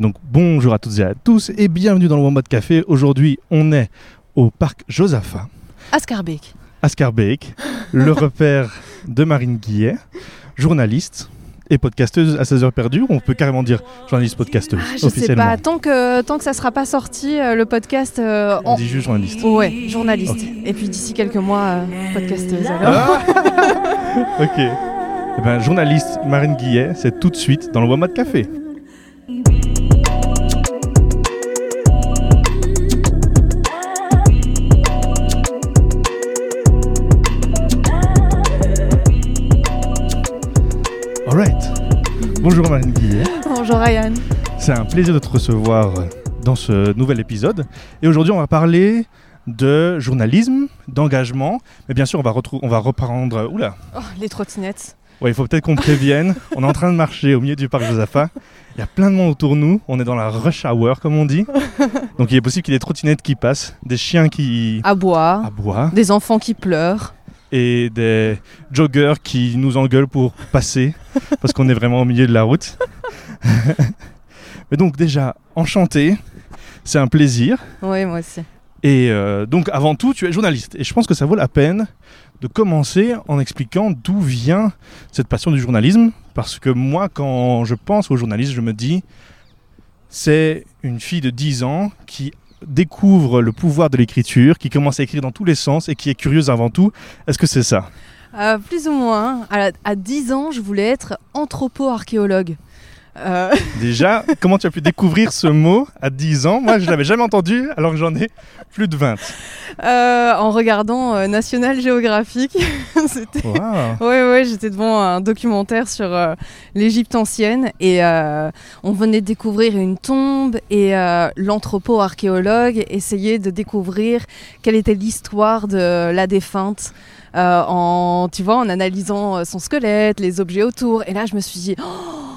Donc bonjour à toutes et à tous et bienvenue dans le Mode Café. Aujourd'hui, on est au parc Josaphat, Ascarbeck. à Scarbeck, le repère de Marine Guillet, journaliste et podcasteuse à 16 heures perdues. On peut carrément dire journaliste podcasteuse Ah, je sais officiellement. pas, tant que, tant que ça sera pas sorti, euh, le podcast. euh, On en- dit juste journaliste. Ouais, journaliste. Et puis d'ici quelques mois, euh, podcasteuse. alors. Ah ok. Eh ben, journaliste Marine Guillet, c'est tout de suite dans le Mode Café. Alright. Bonjour Marine Guillet. Bonjour Ryan. C'est un plaisir de te recevoir dans ce nouvel épisode. Et aujourd'hui, on va parler de journalisme, d'engagement. Mais bien sûr, on va, on va reprendre. Oula, Oh, les trottinettes. Ouais, il faut peut-être qu'on prévienne. on est en train de marcher au milieu du parc Josaphat. Il y a plein de monde autour de nous. On est dans la rush hour, comme on dit. Donc il est possible qu'il y ait des trottinettes qui passent, des chiens qui À boire. aboient Des enfants qui pleurent. Et des joggers qui nous engueulent pour passer parce qu'on est vraiment au milieu de la route. Mais donc déjà, enchanté. C'est un plaisir. Oui, moi aussi. Et euh, donc avant tout, tu es journaliste. Et je pense que ça vaut la peine de commencer en expliquant d'où vient cette passion du journalisme. Parce que moi, quand je pense au journalisme, je me dis, c'est une fille de 10 ans qui découvre le pouvoir de l'écriture, qui commence à écrire dans tous les sens et qui est curieuse avant tout. Est-ce que c'est ça? Euh, plus ou moins. À, à 10 ans, je voulais être anthropo-archéologue. Euh, Déjà, comment tu as pu découvrir ce mot à 10 ans? Moi, je l'avais jamais entendu alors que j'en ai plus de 20. euh, en regardant euh, National Geographic. C'était. Ouais, ouais, j'étais devant un documentaire sur l'Égypte ancienne et on venait de découvrir une tombe et l'anthropo-archéologue essayait de découvrir quelle était l'histoire de la défunte. en, tu vois, en analysant son squelette, les objets autour. Et là, je me suis dit, Oh,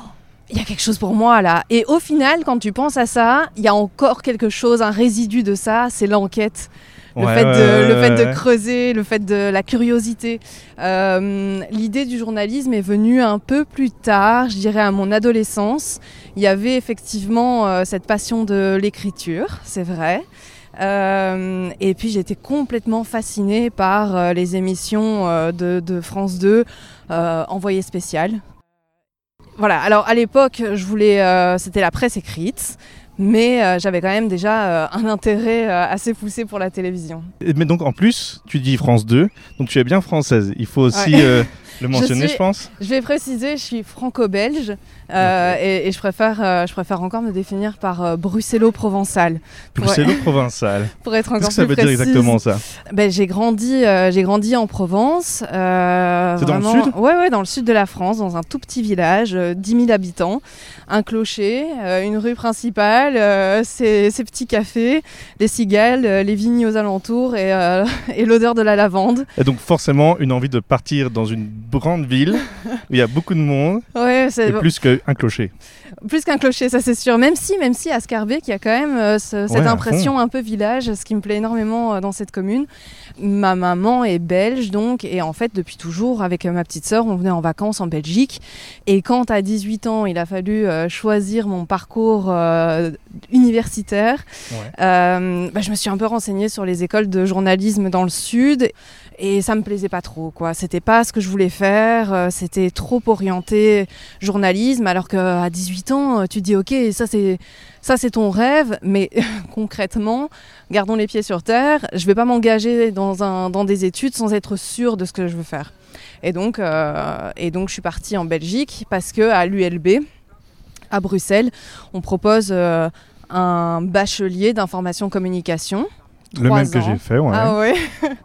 il y a quelque chose pour moi là. Et au final, quand tu penses à ça, il y a encore quelque chose, un résidu de ça, c'est l'enquête. Le, Ouais, fait, ouais, de, le ouais, fait de ouais. creuser, le fait de la curiosité. Euh, L'idée du journalisme est venue un peu plus tard, je dirais à mon adolescence. Il y avait effectivement euh, cette passion de l'écriture, c'est vrai. Euh, et puis j'étais complètement fascinée par les émissions de, de France 2, euh, Envoyé spécial. Voilà, alors à l'époque, je voulais, euh, c'était la presse écrite, mais euh, j'avais quand même déjà euh, un intérêt euh, assez poussé pour la télévision. Mais donc en plus, tu dis France 2, donc tu es bien française. Il faut aussi Ouais. le mentionner, je, suis- pense. Je vais préciser, je suis franco-belge euh, et, et je, préfère, euh, je préfère encore me définir par euh, bruxello-provençal. Bruxello-provençal. pour être Qu'est-ce encore que ça veut dire exactement ça? Ben, j'ai grandi, euh, j'ai grandi en Provence. C'est dans le sud? Ouais, ouais, dans le sud de la France, dans un tout petit village, euh, 10 000 habitants, un clocher, une rue principale, ses, ses petits cafés, les cigales, les vignes aux alentours et, et l'odeur de la lavande. Et donc forcément, une envie de partir dans une grande ville où il y a beaucoup de monde Ouais, c'est et plus qu'un clocher. Plus qu'un clocher, ça c'est sûr. Même si, même si à Scarbeck, il y a quand même euh, ce- cette Ouais, impression un peu village, ce qui me plaît énormément euh, dans cette commune. Ma maman est belge, donc, et en fait, depuis toujours, avec euh, ma petite sœur, on venait en vacances en Belgique. Et quand à 18 ans, il a fallu choisir mon parcours universitaire, Ouais. bah, je me suis un peu renseignée sur les écoles de journalisme dans le sud. Et ça me plaisait pas trop, quoi. C'était pas ce que je voulais faire. euh, C'était trop orienté journalisme, alors qu'à 18 ans, euh, tu te dis ok, ça c'est ça c'est ton rêve, mais concrètement, gardons les pieds sur terre. Je vais pas m'engager dans un dans des études sans être sûre de ce que je veux faire. Et donc euh, et donc je suis partie en Belgique parce que à l'ULB à Bruxelles, on propose euh, un bachelier d'information communication. Le même que j'ai fait, ouais. Ah ouais.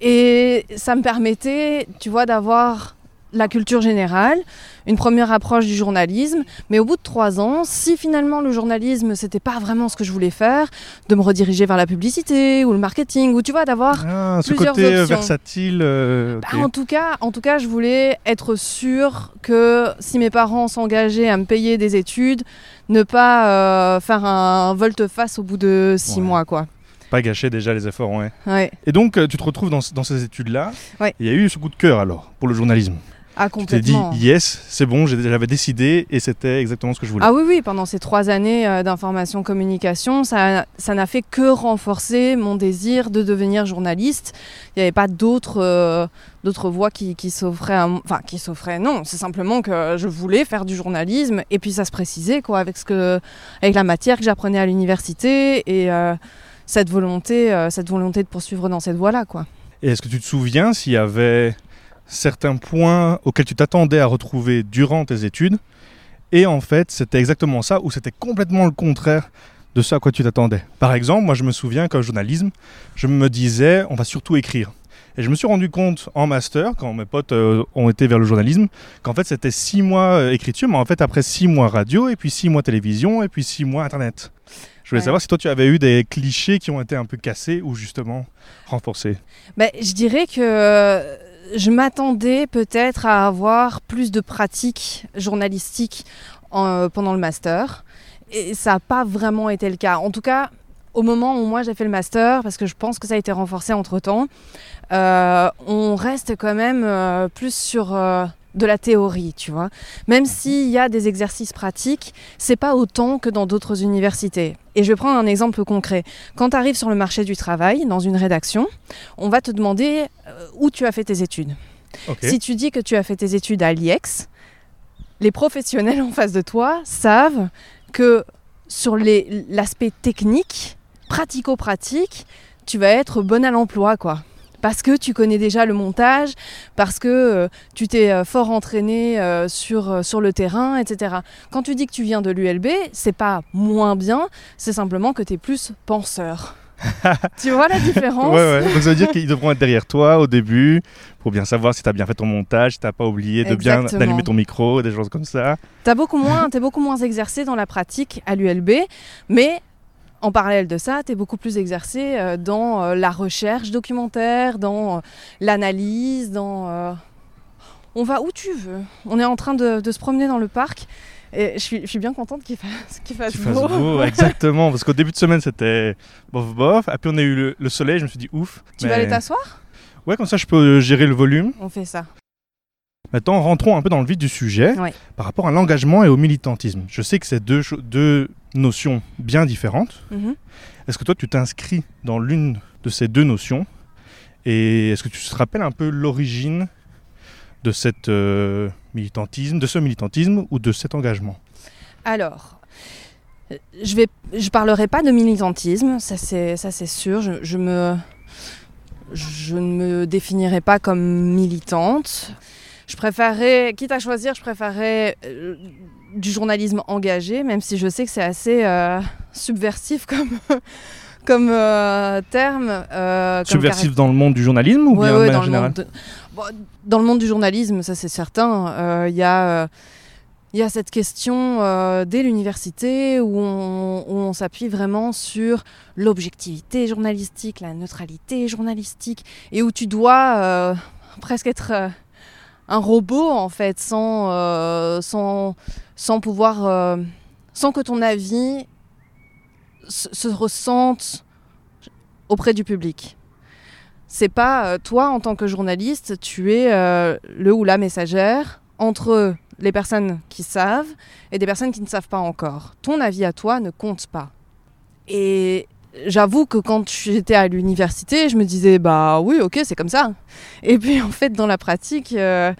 Et ça me permettait, tu vois, d'avoir la culture générale, une première approche du journalisme, mais au bout de trois ans, si finalement le journalisme c'était pas vraiment ce que je voulais faire, de me rediriger vers la publicité ou le marketing, ou tu vois, d'avoir Ah, ce plusieurs côté euh, options. versatile. euh, bah, en tout cas, en tout cas, je voulais être sûre que si mes parents s'engageaient à me payer des études, ne pas euh, faire un volte-face au bout de six Ouais. mois, quoi. Pas gâcher déjà les efforts, ouais. Ouais. Et donc, euh, tu te retrouves dans, dans ces études-là. Ouais. Il y a eu ce coup de cœur alors pour le journalisme. Ah, Tu t'es dit, complètement. yes, c'est bon, j'avais décidé et c'était exactement ce que je voulais. Ah oui, oui, pendant ces trois années euh, d'information-communication, ça ça n'a fait que renforcer mon désir de devenir journaliste. Il n'y avait pas d'autres euh, d'autres voies qui, qui s'offraient à. Enfin, qui s'offraient, non. C'est simplement que je voulais faire du journalisme. Et puis ça se précisait, quoi, avec, ce que, avec la matière que j'apprenais à l'université et euh, cette, volonté, euh, cette volonté de poursuivre dans cette voie-là, quoi. Et est-ce que tu te souviens s'il y avait certains points auxquels tu t'attendais à retrouver durant tes études et en fait c'était exactement ça ou c'était complètement le contraire de ce à quoi tu t'attendais? Par exemple, moi je me souviens qu'en journalisme, je me disais on va surtout écrire. Et je me suis rendu compte en master, quand mes potes euh, ont été vers le journalisme, qu'en fait c'était six mois euh, écriture, mais en fait après six mois radio, et puis six mois télévision, et puis six mois internet. Je voulais Ouais. savoir si toi tu avais eu des clichés qui ont été un peu cassés ou justement renforcés. Ben, je dirais que je m'attendais peut-être à avoir plus de pratiques journalistiques en- pendant le master. Et ça n'a pas vraiment été le cas. En tout cas, au moment où moi j'ai fait le master, parce que je pense que ça a été renforcé entre-temps, euh, on reste quand même euh, plus sur euh, de la théorie, tu vois. Même s'il y a des exercices pratiques, c'est pas autant que dans d'autres universités. Et je vais prendre un exemple concret. Quand tu arrives sur le marché du travail, dans une rédaction, on va te demander euh, où tu as fait tes études. Si tu dis que tu as fait tes études à l'IEX, les professionnels en face de toi savent que sur l'aspect technique, pratico-pratique, tu vas être bon à l'emploi, quoi. Parce que tu connais déjà le montage, parce que euh, tu t'es euh, fort entraîné euh, sur, sur le terrain, etc. Quand tu dis que tu viens de l'ULB, c'est pas moins bien, c'est simplement que tu es plus penseur. tu vois la différence? Ouais, ouais. Donc ça veut dire qu'ils devront être derrière toi au début pour bien savoir si tu as bien fait ton montage, si tu pas oublié de bien d'allumer ton micro, des choses comme ça. T'as beaucoup moins, t'es beaucoup moins exercé dans la pratique à l'ULB, mais en parallèle de ça, t'es beaucoup plus exercé euh, dans euh, la recherche documentaire, dans euh, l'analyse, dans. On va où tu veux. On est en train de, de se promener dans le parc. Et je suis, je suis bien contente qu'il fasse, qu'il fasse beau. beau, exactement. Parce qu'au début de semaine, c'était bof bof. Et puis on a eu le, le soleil, je me suis dit ouf. Tu vas aller t'asseoir? Ouais, comme ça je peux gérer le volume. On fait ça. Maintenant, rentrons un peu dans le vif du sujet Ouais. par rapport à l'engagement et au militantisme. Je sais que c'est deux, notions bien différentes. Mhm. Est-ce que toi, tu t'inscris dans l'une de ces deux notions Et est-ce que tu te rappelles un peu l'origine de euh, militantisme, de ce militantisme ou de cet engagement? Alors, je vais, je parlerai pas de militantisme, ça c'est, ça c'est sûr. Je, je me, je ne me définirai pas comme militante. Je préférerais, quitte à choisir, je préférerais euh, du journalisme engagé, même si je sais que c'est assez euh, subversif comme, comme euh, terme. euh, Subversif dans le monde du journalisme ou Ouais, bien ouais, dans, le monde de... Bon, dans le monde du journalisme, ça c'est certain. Euh, Il y a. il y a cette question dès l'université où on, s'appuie vraiment sur l'objectivité journalistique, la neutralité journalistique, et où tu dois presque être un robot en fait, sans, euh, sans, pouvoir, euh, sans que ton avis se, se ressente auprès du public. C'est pas euh, toi en tant que journaliste, tu es le ou la messagère entre les personnes qui savent et des personnes qui ne savent pas encore. Ton avis à toi ne compte pas. Et j'avoue que quand j'étais à l'université, je me disais bah oui, ok, c'est comme ça. Et puis en fait, dans la pratique, euh,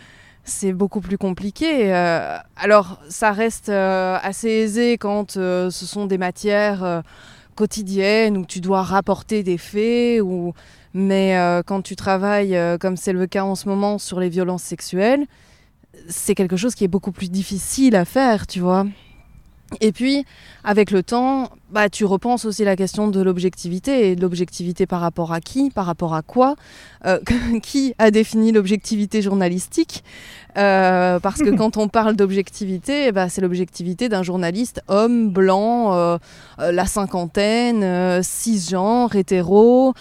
c'est beaucoup plus compliqué. Euh, alors, ça reste euh, assez aisé quand ce sont des matières quotidiennes où tu dois rapporter des faits mais quand tu travailles, comme c'est le cas en ce moment, sur les violences sexuelles, c'est quelque chose qui est beaucoup plus difficile à faire, tu vois. Et puis, avec le temps, bah, tu repenses aussi la question de l'objectivité. Et de l'objectivité par rapport à qui Par rapport à quoi Euh, Qui a défini l'objectivité journalistique Euh, Parce que quand on parle d'objectivité, bah, c'est l'objectivité d'un journaliste homme, blanc, euh, la cinquantaine, cisgenre, hétéro.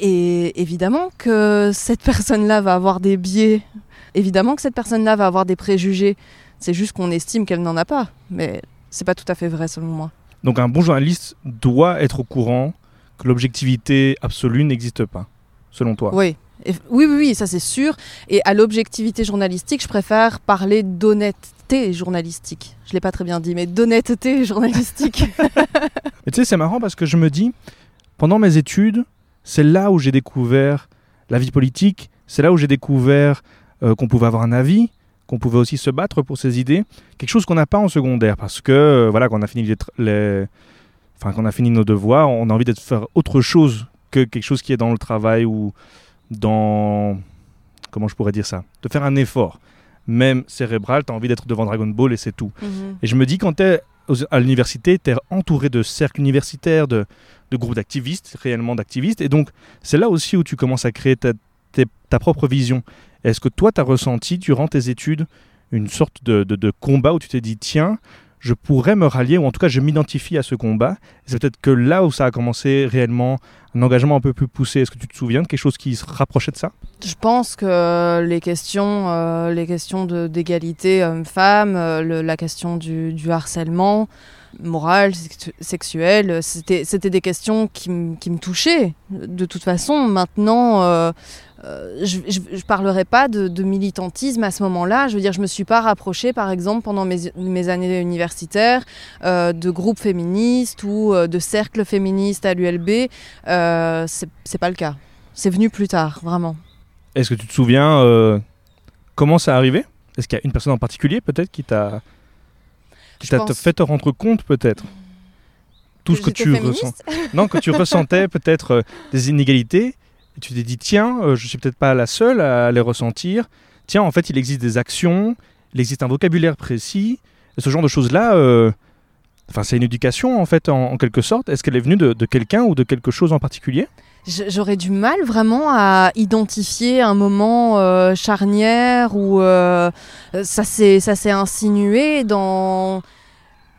Et évidemment que cette personne-là va avoir des biais. Évidemment que cette personne-là va avoir des préjugés. C'est juste qu'on estime qu'elle n'en a pas. Mais c'est pas tout à fait vrai selon moi. Donc un bon journaliste doit être au courant que l'objectivité absolue n'existe pas, selon toi. Oui, oui, oui, oui, ça c'est sûr. Et à l'objectivité journalistique, je préfère parler d'honnêteté journalistique. Je l'ai pas très bien dit, mais d'honnêteté journalistique. Tu sais, c'est marrant parce que je me dis, pendant mes études, c'est là où j'ai découvert la vie politique, c'est là où j'ai découvert euh, qu'on pouvait avoir un avis, qu'on pouvait aussi se battre pour ses idées, quelque chose qu'on n'a pas en secondaire parce que euh, voilà, quand on a fini les, enfin qu'on a fini nos devoirs, on a envie de faire autre chose que quelque chose qui est dans le travail ou dans comment je pourrais dire ça, de faire un effort même cérébral, tu as envie d'être devant Dragon Ball et c'est tout. Mhm. Et je me dis quand tu es à l'université, tu es entouré de cercles universitaires, de, de groupes d'activistes, réellement d'activistes. Et donc, c'est là aussi où tu commences à créer ta, ta propre vision. Est-ce que toi, tu as ressenti, durant tes études, une sorte de, de, combat où tu t'es dit, tiens, je pourrais me rallier, ou en tout cas, je m'identifie à ce combat? C'est peut-être que là où ça a commencé réellement un engagement un peu plus poussé. Est-ce que tu te souviens de quelque chose qui se rapprochait de ça? Je pense que les questions, euh, les questions d'égalité homme-femme, euh, la question du, du harcèlement, moral, sexuel, c'était des questions qui, me touchaient. De toute façon, maintenant, euh, euh, je ne parlerai pas de, militantisme à ce moment-là. Je veux dire, je ne me suis pas rapprochée, par exemple, pendant mes, années universitaires, euh, de groupes féministes ou de cercles féministes à l'ULB. Euh, c'est pas le cas. C'est venu plus tard, vraiment. Est-ce que tu te souviens comment ça a arrivé? Est-ce qu'il y a une personne en particulier, peut-être, qui t'a pense... fait te rendre compte, peut-être tout ce que tu ressens. Non, que tu ressentais peut-être euh, des inégalités et tu t'es dit, tiens, euh, je suis peut-être pas la seule à les ressentir. Tiens, en fait, il existe des actions, il existe un vocabulaire précis. Et ce genre de choses-là, euh, enfin, c'est une éducation, en fait, en, en quelque sorte. Est-ce qu'elle est venue de, de quelqu'un ou de quelque chose en particulier? J'aurais du mal vraiment à identifier un moment euh, charnière où euh, ça s'est insinué dans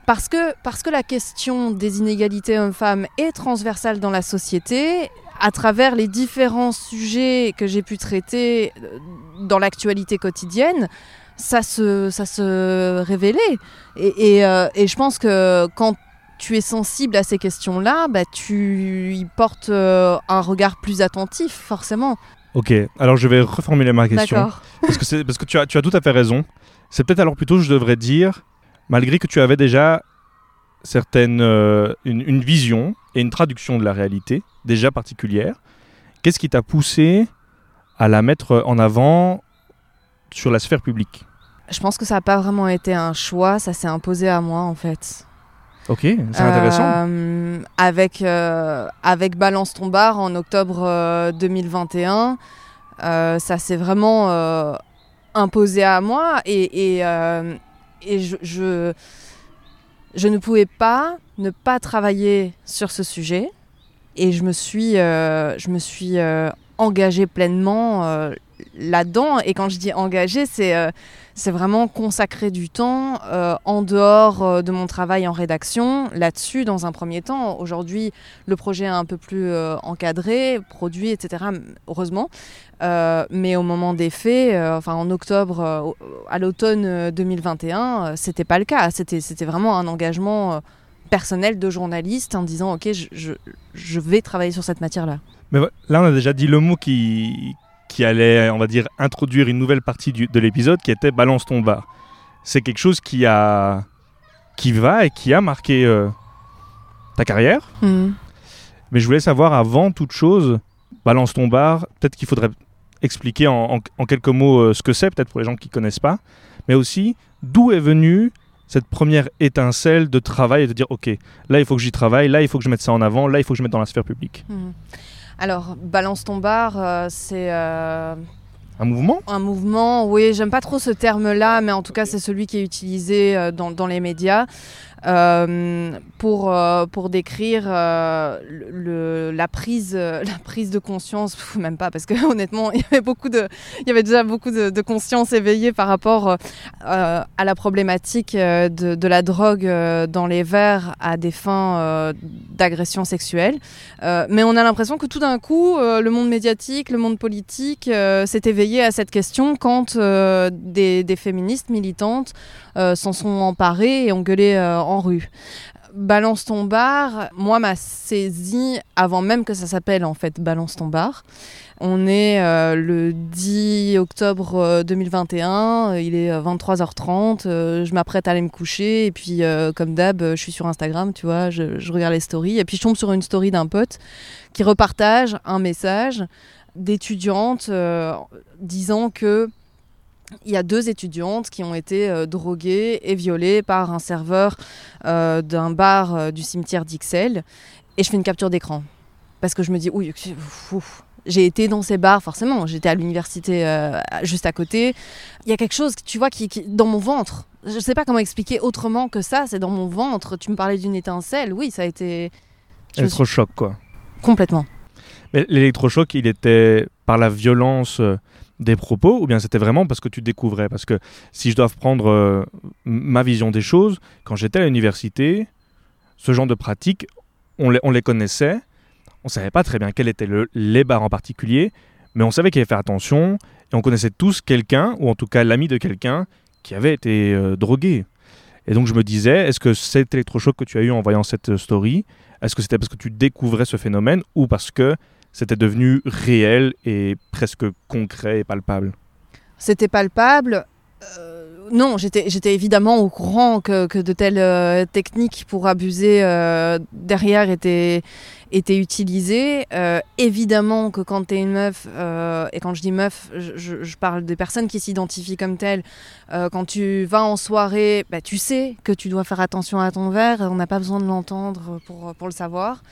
parce que, parce que la question des inégalités hommes-femmes est transversale dans la société, à travers les différents sujets que j'ai pu traiter euh, dans l'actualité quotidienne, ça se, ça se révélait. Et, et, euh, et, je pense que quand tu es sensible à ces questions-là, bah, tu y portes euh, un regard plus attentif, forcément. Ok, alors je vais reformuler ma question. Parce que, parce que tu, as, tu as tout à fait raison. C'est peut-être alors plutôt, je devrais dire, malgré que tu avais déjà certaines, euh, une, une, vision et une traduction de la réalité déjà particulière, qu'est-ce qui t'a poussé à la mettre en avant sur la sphère publique? Je pense que ça n'a pas vraiment été un choix, ça s'est imposé à moi en fait. Ok, c'est intéressant. Euh, avec, euh, avec Balance ton bar en octobre euh, 2021, euh, ça s'est vraiment euh, imposé à moi et, et, euh, je, je, ne pouvais pas ne pas travailler sur ce sujet et je me suis, je me suis engagée pleinement là-dedans. Et quand je dis engagée, c'est c'est vraiment consacrer du temps euh, en dehors euh, de mon travail en rédaction là-dessus dans un premier temps. Aujourd'hui, le projet est un peu plus euh, encadré, produit, etc. Heureusement. Mais au moment des faits, enfin en octobre, à l'automne 2021, c'était pas le cas. C'était vraiment un engagement personnel de journaliste en disant ok, je, je vais travailler sur cette matière-là. Mais là, on a déjà dit le mot qui, qui allait, on va dire, introduire une nouvelle partie du, de l'épisode qui était Balance ton bar. C'est quelque chose qui a, qui va et qui a marqué euh, ta carrière. Mmh. Mais je voulais savoir avant toute chose, Balance ton bar, peut-être qu'il faudrait expliquer en, en, en quelques mots euh, ce que c'est, peut-être pour les gens qui ne connaissent pas, mais aussi d'où est venue cette première étincelle de travail et de dire ok, là il faut que j'y travaille, là il faut que je mette ça en avant, là il faut que je mette dans la sphère publique. Mmh. Alors, balance ton bar, euh, c'est. Euh, un mouvement? Un mouvement, oui, j'aime pas trop ce terme-là, mais en tout cas, c'est celui qui est utilisé euh, dans, dans, les médias. Euh, pour, euh, pour décrire euh, la, prise, la prise de conscience, même pas, parce que honnêtement, il y avait, beaucoup de, il y avait déjà beaucoup de, conscience éveillée par rapport à la problématique de, de, la drogue dans les verres à des fins d'agression sexuelle. mais on a l'impression que tout d'un coup, le monde médiatique, le monde politique s'est éveillé à cette question quand des, des féministes militantes s'en sont emparées et ont gueulé en rue. Balance ton bar, moi, m'a saisi avant même que ça s'appelle en fait Balance ton bar. On est euh, le 10 octobre 2021, euh, il est 23h30, je m'apprête à aller me coucher. Et puis comme d'hab, je suis sur Instagram, tu vois, je, je, regarde les stories. Et puis je tombe sur une story d'un pote qui repartage un message d'étudiante disant que il y a deux étudiantes qui ont été euh, droguées et violées par un serveur euh, d'un bar euh, du cimetière d'Ixelles. Et je fais une capture d'écran. Parce que je me dis, oui, j'ai été dans ces bars, forcément. J'étais à l'université juste à côté. Il y a quelque chose, tu vois, qui, dans mon ventre. Je ne sais pas comment expliquer autrement que ça. C'est dans mon ventre. Tu me parlais d'une étincelle. Oui, ça a été. Électrochoc, quoi. Complètement. Mais l'électrochoc, il était par la violence des propos ou bien c'était vraiment parce que tu découvrais? Parce que si je dois prendre euh, ma vision des choses, quand j'étais à l'université, ce genre de pratiques, on les, on les connaissait, on savait pas très bien quel était le, les bars en particulier, mais on savait qu'il fallait faire attention et on connaissait tous quelqu'un, ou en tout cas l'ami de quelqu'un, qui avait été euh, drogué. Et donc je me disais, est-ce que cet électrochoc que tu as eu en voyant cette story, est-ce que c'était parce que tu découvrais ce phénomène ou parce que c'était devenu réel et presque concret et palpable C'était palpable. Euh, non, j'étais évidemment au courant que, que de telles euh, techniques pour abuser euh, derrière étaient, étaient utilisées. évidemment que quand tu es une meuf, et quand je dis meuf, je, parle des personnes qui s'identifient comme telles, quand tu vas en soirée, bah, tu sais que tu dois faire attention à ton verre, on n'a pas besoin de l'entendre pour, pour, le savoir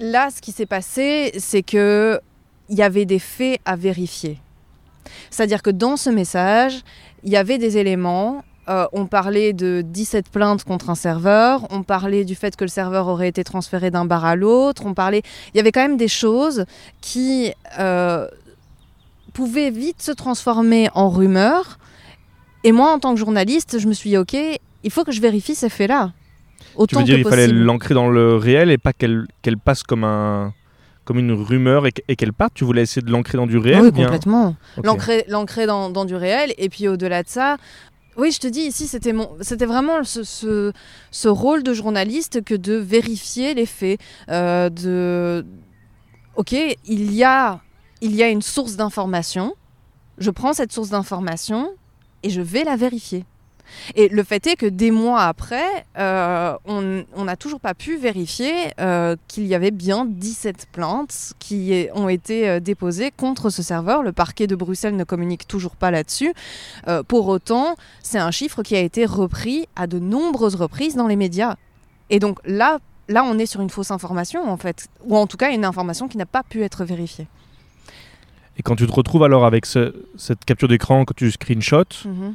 là, ce qui s'est passé, c'est que il y avait des faits à vérifier. C'est-à-dire que dans ce message, il y avait des éléments. Euh, on parlait de 17 plaintes contre un serveur. On parlait du fait que le serveur aurait été transféré d'un bar à l'autre. On parlait. Il y avait quand même des choses qui euh, pouvaient vite se transformer en rumeurs. Et moi, en tant que journaliste, je me suis dit, ok, il faut que je vérifie ces faits-là tu veux dire qu'il fallait l'ancrer dans le réel et pas qu'elle passe comme un comme une rumeur et, qu'elle parte Tu voulais essayer de l'ancrer dans du réel Oui, complètement. L'ancrer dans, dans, du réel. Et puis au-delà de ça, oui, je te dis, ici, c'était vraiment ce, ce, ce, rôle de journaliste que de vérifier les faits. Euh, de... Ok, il y, a, il y a une source d'information. Je prends cette source d'information et je vais la vérifier. Et le fait est que des mois après, euh, on n'a toujours pas pu vérifier euh, qu'il y avait bien 17 plaintes qui ont été euh, déposées contre ce serveur. Le parquet de Bruxelles ne communique toujours pas là-dessus. pour autant, c'est un chiffre qui a été repris à de nombreuses reprises dans les médias. Et donc là, là, on est sur une fausse information, en fait, ou en tout cas une information qui n'a pas pu être vérifiée. Et quand tu te retrouves alors avec cette capture d'écran que tu screenshot, mhm.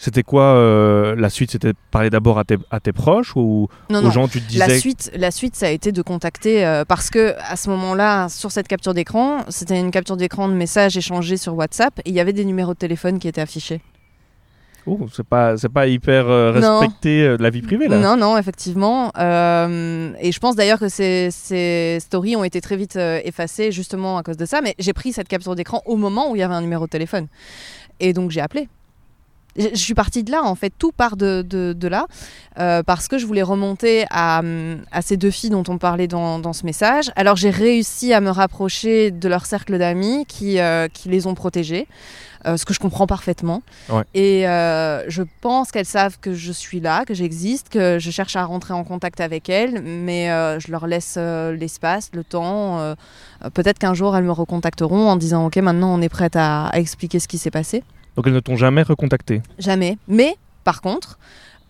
C'était quoi euh, la suite? C'était parler d'abord à tes, à tes, proches ou aux gens tu te disais la suite, la suite, ça a été de contacter euh, parce que à ce moment-là, sur cette capture d'écran, c'était une capture d'écran de messages échangés sur WhatsApp et il y avait des numéros de téléphone qui étaient affichés. Oh, c'est pas c'est pas hyper euh, respecté de la vie privée là. Non non effectivement. Et je pense d'ailleurs que ces, ces, stories ont été très vite effacées justement à cause de ça. Mais j'ai pris cette capture d'écran au moment où il y avait un numéro de téléphone. Et donc j'ai appelé je suis partie de là, en fait, tout part de, de, là, euh, parce que je voulais remonter à, à, ces deux filles dont on parlait dans, dans ce message. Alors j'ai réussi à me rapprocher de leur cercle d'amis qui, euh, qui les ont protégées. Euh, ce que je comprends parfaitement. Et je pense qu'elles savent que je suis là, que j'existe, que je cherche à rentrer en contact avec elles, mais je leur laisse l'espace, le temps. Peut-être qu'un jour elles me recontacteront en disant Ok, maintenant on est prête à, à expliquer ce qui s'est passé. Donc elles ne t'ont jamais recontacté. Jamais. Mais par contre,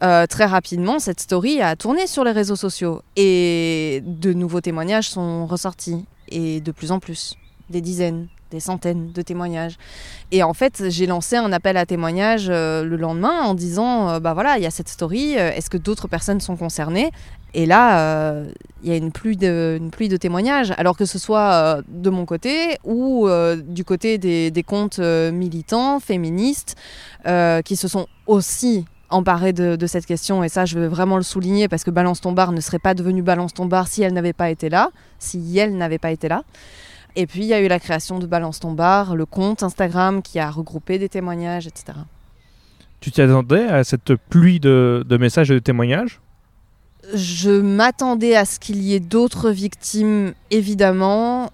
euh, très rapidement, cette story a tourné sur les réseaux sociaux. Et de nouveaux témoignages sont ressortis. Et de plus en plus, des dizaines, des centaines de témoignages. Et en fait, j'ai lancé un appel à témoignages euh, le lendemain en disant euh, bah voilà, il y a cette story, est-ce que d'autres personnes sont concernées? Et là, euh, il y a une pluie, de, pluie de témoignages, alors que ce soit euh, de mon côté ou euh, du côté des, des comptes militants, féministes, qui se sont aussi emparés de, de, cette question. Et ça, je veux vraiment le souligner parce que Balance ton bar ne serait pas devenue Balance ton bar si elle n'avait pas été là, si elle n'avait pas été là. Et puis, il y a eu la création de Balance ton bar, le compte Instagram qui a regroupé des témoignages, etc. Tu t'y attendais à cette pluie de, de messages et de témoignages? Je m'attendais à ce qu'il y ait d'autres victimes, évidemment.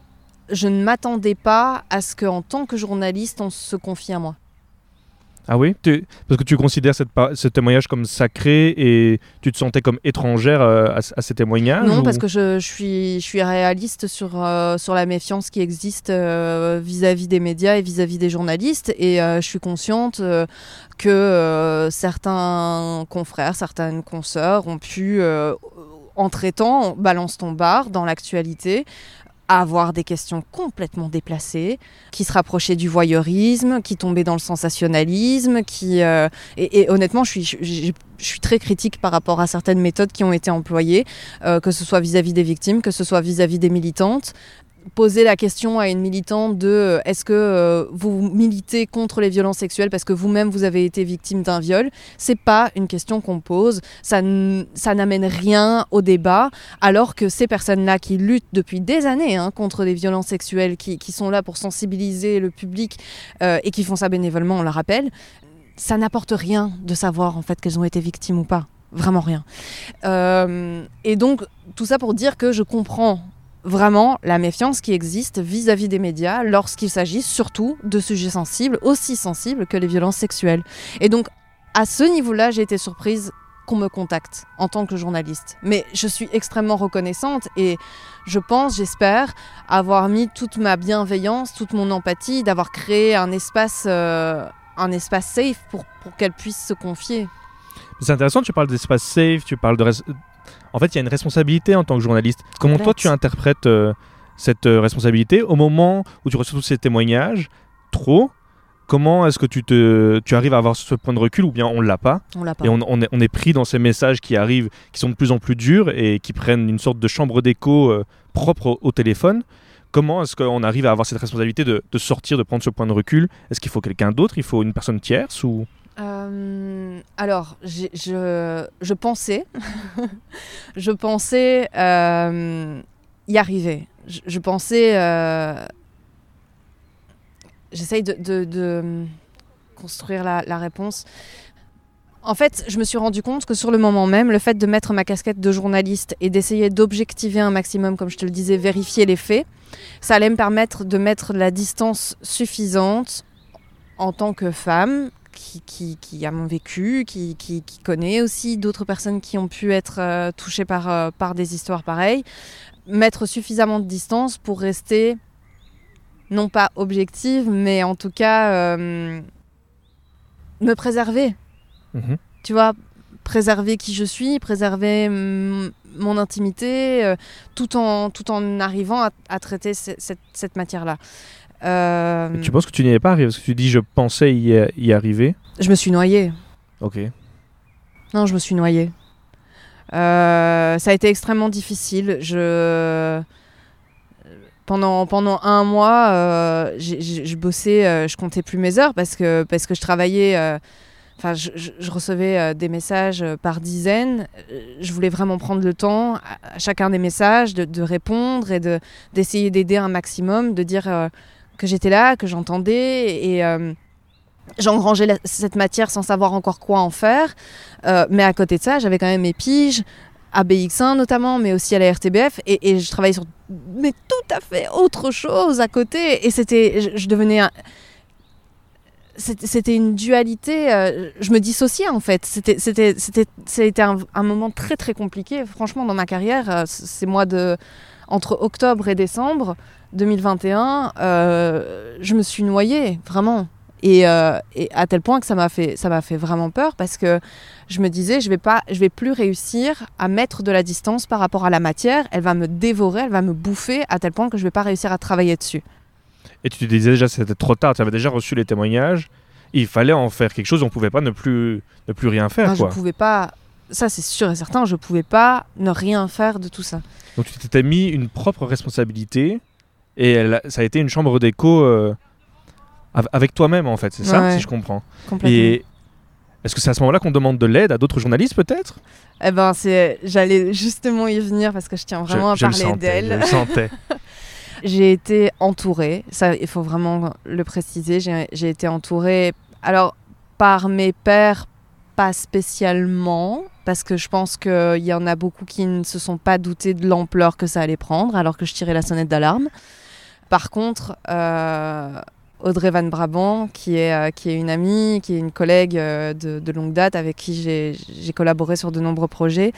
Je ne m'attendais pas à ce qu'en tant que journaliste, on se confie à moi. Ah oui? Tu- Parce que tu considères cette pa- ce témoignage comme sacré et tu te sentais comme étrangère euh, à, à ces témoignages Non, ou- parce que je, je suis, je suis réaliste sur, euh, sur la méfiance qui existe euh, vis-à-vis des médias et vis-à-vis des journalistes. Et euh, je suis consciente euh, que euh, certains confrères, certaines consoeurs ont pu, euh, en traitant Balance ton bar dans l'actualité, avoir des questions complètement déplacées, qui se rapprochaient du voyeurisme, qui tombaient dans le sensationnalisme, qui euh, et, honnêtement, je suis, je suis très critique par rapport à certaines méthodes qui ont été employées, euh, que ce soit vis-à-vis des victimes, que ce soit vis-à-vis des militantes. Poser la question à une militante de euh, est-ce que euh, vous militez contre les violences sexuelles parce que vous-même vous avez été victime d'un viol, c'est pas une question qu'on pose. Ça, ça n'amène rien au débat, alors que ces personnes-là qui luttent depuis des années hein, contre les violences sexuelles, qui, qui sont là pour sensibiliser le public euh, et qui font ça bénévolement, on le rappelle, ça n'apporte rien de savoir en fait qu'elles ont été victimes ou pas. Vraiment rien. Et donc, tout ça pour dire que je comprends vraiment la méfiance qui existe vis-à-vis des médias lorsqu'il s'agit surtout de sujets sensibles, aussi sensibles que les violences sexuelles. Et donc, à ce niveau-là, j'ai été surprise qu'on me contacte en tant que journaliste. Mais je suis extrêmement reconnaissante et je pense, j'espère, avoir mis toute ma bienveillance, toute mon empathie, d'avoir créé un espace, euh, un espace safe pour, pour qu'elle puisse se confier. C'est intéressant, tu parles d'espace safe, tu parles de... En fait, il y a une responsabilité en tant que journaliste. Comment toi, tu interprètes euh, cette euh, responsabilité au moment où tu reçois tous ces témoignages? Trop? Comment est-ce que tu, te, tu arrives à avoir ce point de recul ou bien on l'a pas? On l'a pas. et on, on est, on est pris dans ces messages qui arrivent, qui sont de plus en plus durs et qui prennent une sorte de chambre d'écho euh, propre au, au téléphone. Comment est-ce qu'on arrive à avoir cette responsabilité de, de sortir, de prendre ce point de recul? Est-ce qu'il faut quelqu'un d'autre? Il faut une personne tierce ou... Euh, alors, je, pensais, je pensais euh, y arriver. Je, pensais, euh, j'essaye de construire la, la réponse. En fait, je me suis rendu compte que sur le moment même, le fait de mettre ma casquette de journaliste et d'essayer d'objectiver un maximum, comme je te le disais, vérifier les faits, ça allait me permettre de mettre la distance suffisante en tant que femme qui, qui, qui a mon vécu, qui, connaît aussi d'autres personnes qui ont pu être euh, touchées par, euh, par des histoires pareilles, mettre suffisamment de distance pour rester non pas objective, mais en tout cas euh, me préserver. Mhm. Tu vois, préserver qui je suis, préserver mon intimité, euh, tout, en, tout en arrivant à, à traiter ce- cette, cette matière-là. Euh, Tu penses que tu n'y es pas arrivé? Parce que tu dis je pensais y, y arriver. Je me suis noyée. Ok. Non, je me suis noyée. Euh, ça a été extrêmement difficile. Je... Pendant, pendant un mois, euh, je bossais, euh, je comptais plus mes heures parce que, parce que je travaillais. Enfin, je, recevais des messages par dizaines. Je voulais vraiment prendre le temps à, chacun des messages de, de répondre et de d'essayer d'aider un maximum, de dire que j'étais là, que j'entendais et j'engrangeais cette matière sans savoir encore quoi en faire. Euh, mais à côté de ça, j'avais quand même mes piges, à BX1 notamment, mais aussi à la RTBF, et, je travaillais sur mais tout à fait autre chose à côté, et c'était, je, devenais c'était une dualité, euh, je me dissociais en fait. C'était, c'était, un, moment très très compliqué. Franchement, dans ma carrière, euh, c- c'est moi de entre octobre et décembre 2021, euh, je me suis noyée vraiment. Et, euh, et à tel point que ça m'a fait, ça m'a fait vraiment peur parce que je me disais, je vais pas, je vais plus réussir à mettre de la distance par rapport à la matière. Elle va me dévorer, elle va me bouffer à tel point que je vais pas réussir à travailler dessus. Et tu te disais déjà c'était trop tard, tu avais déjà reçu les témoignages. Il fallait en faire quelque chose, on pouvait pas ne plus, ne plus rien faire. Je quoi. pouvais pas. Ça, c'est sûr et certain, je pouvais pas ne rien faire de tout ça. Donc tu t'étais mis une propre responsabilité et elle ça a été une chambre d'écho euh, avec toi-même en fait, c'est ça Ouais. si je comprends. Complètement. Et est-ce que c'est à ce moment-là qu'on demande de l'aide à d'autres journalistes peut-être? Eh ben, c'est, j'allais justement y venir parce que je tiens vraiment je, à le parler je d'elle. le sentais. J'ai été entourée, ça il faut vraiment le préciser, j'ai été entourée, alors par mes pairs, pas spécialement, parce que je pense qu'il y en a beaucoup qui ne se sont pas doutés de l'ampleur que ça allait prendre, alors que je tirais la sonnette d'alarme. Par contre, euh, Audrey Van Brabant, qui est, euh, qui est une amie, qui est une collègue euh, de, longue date, avec qui j'ai collaboré sur de nombreux projets,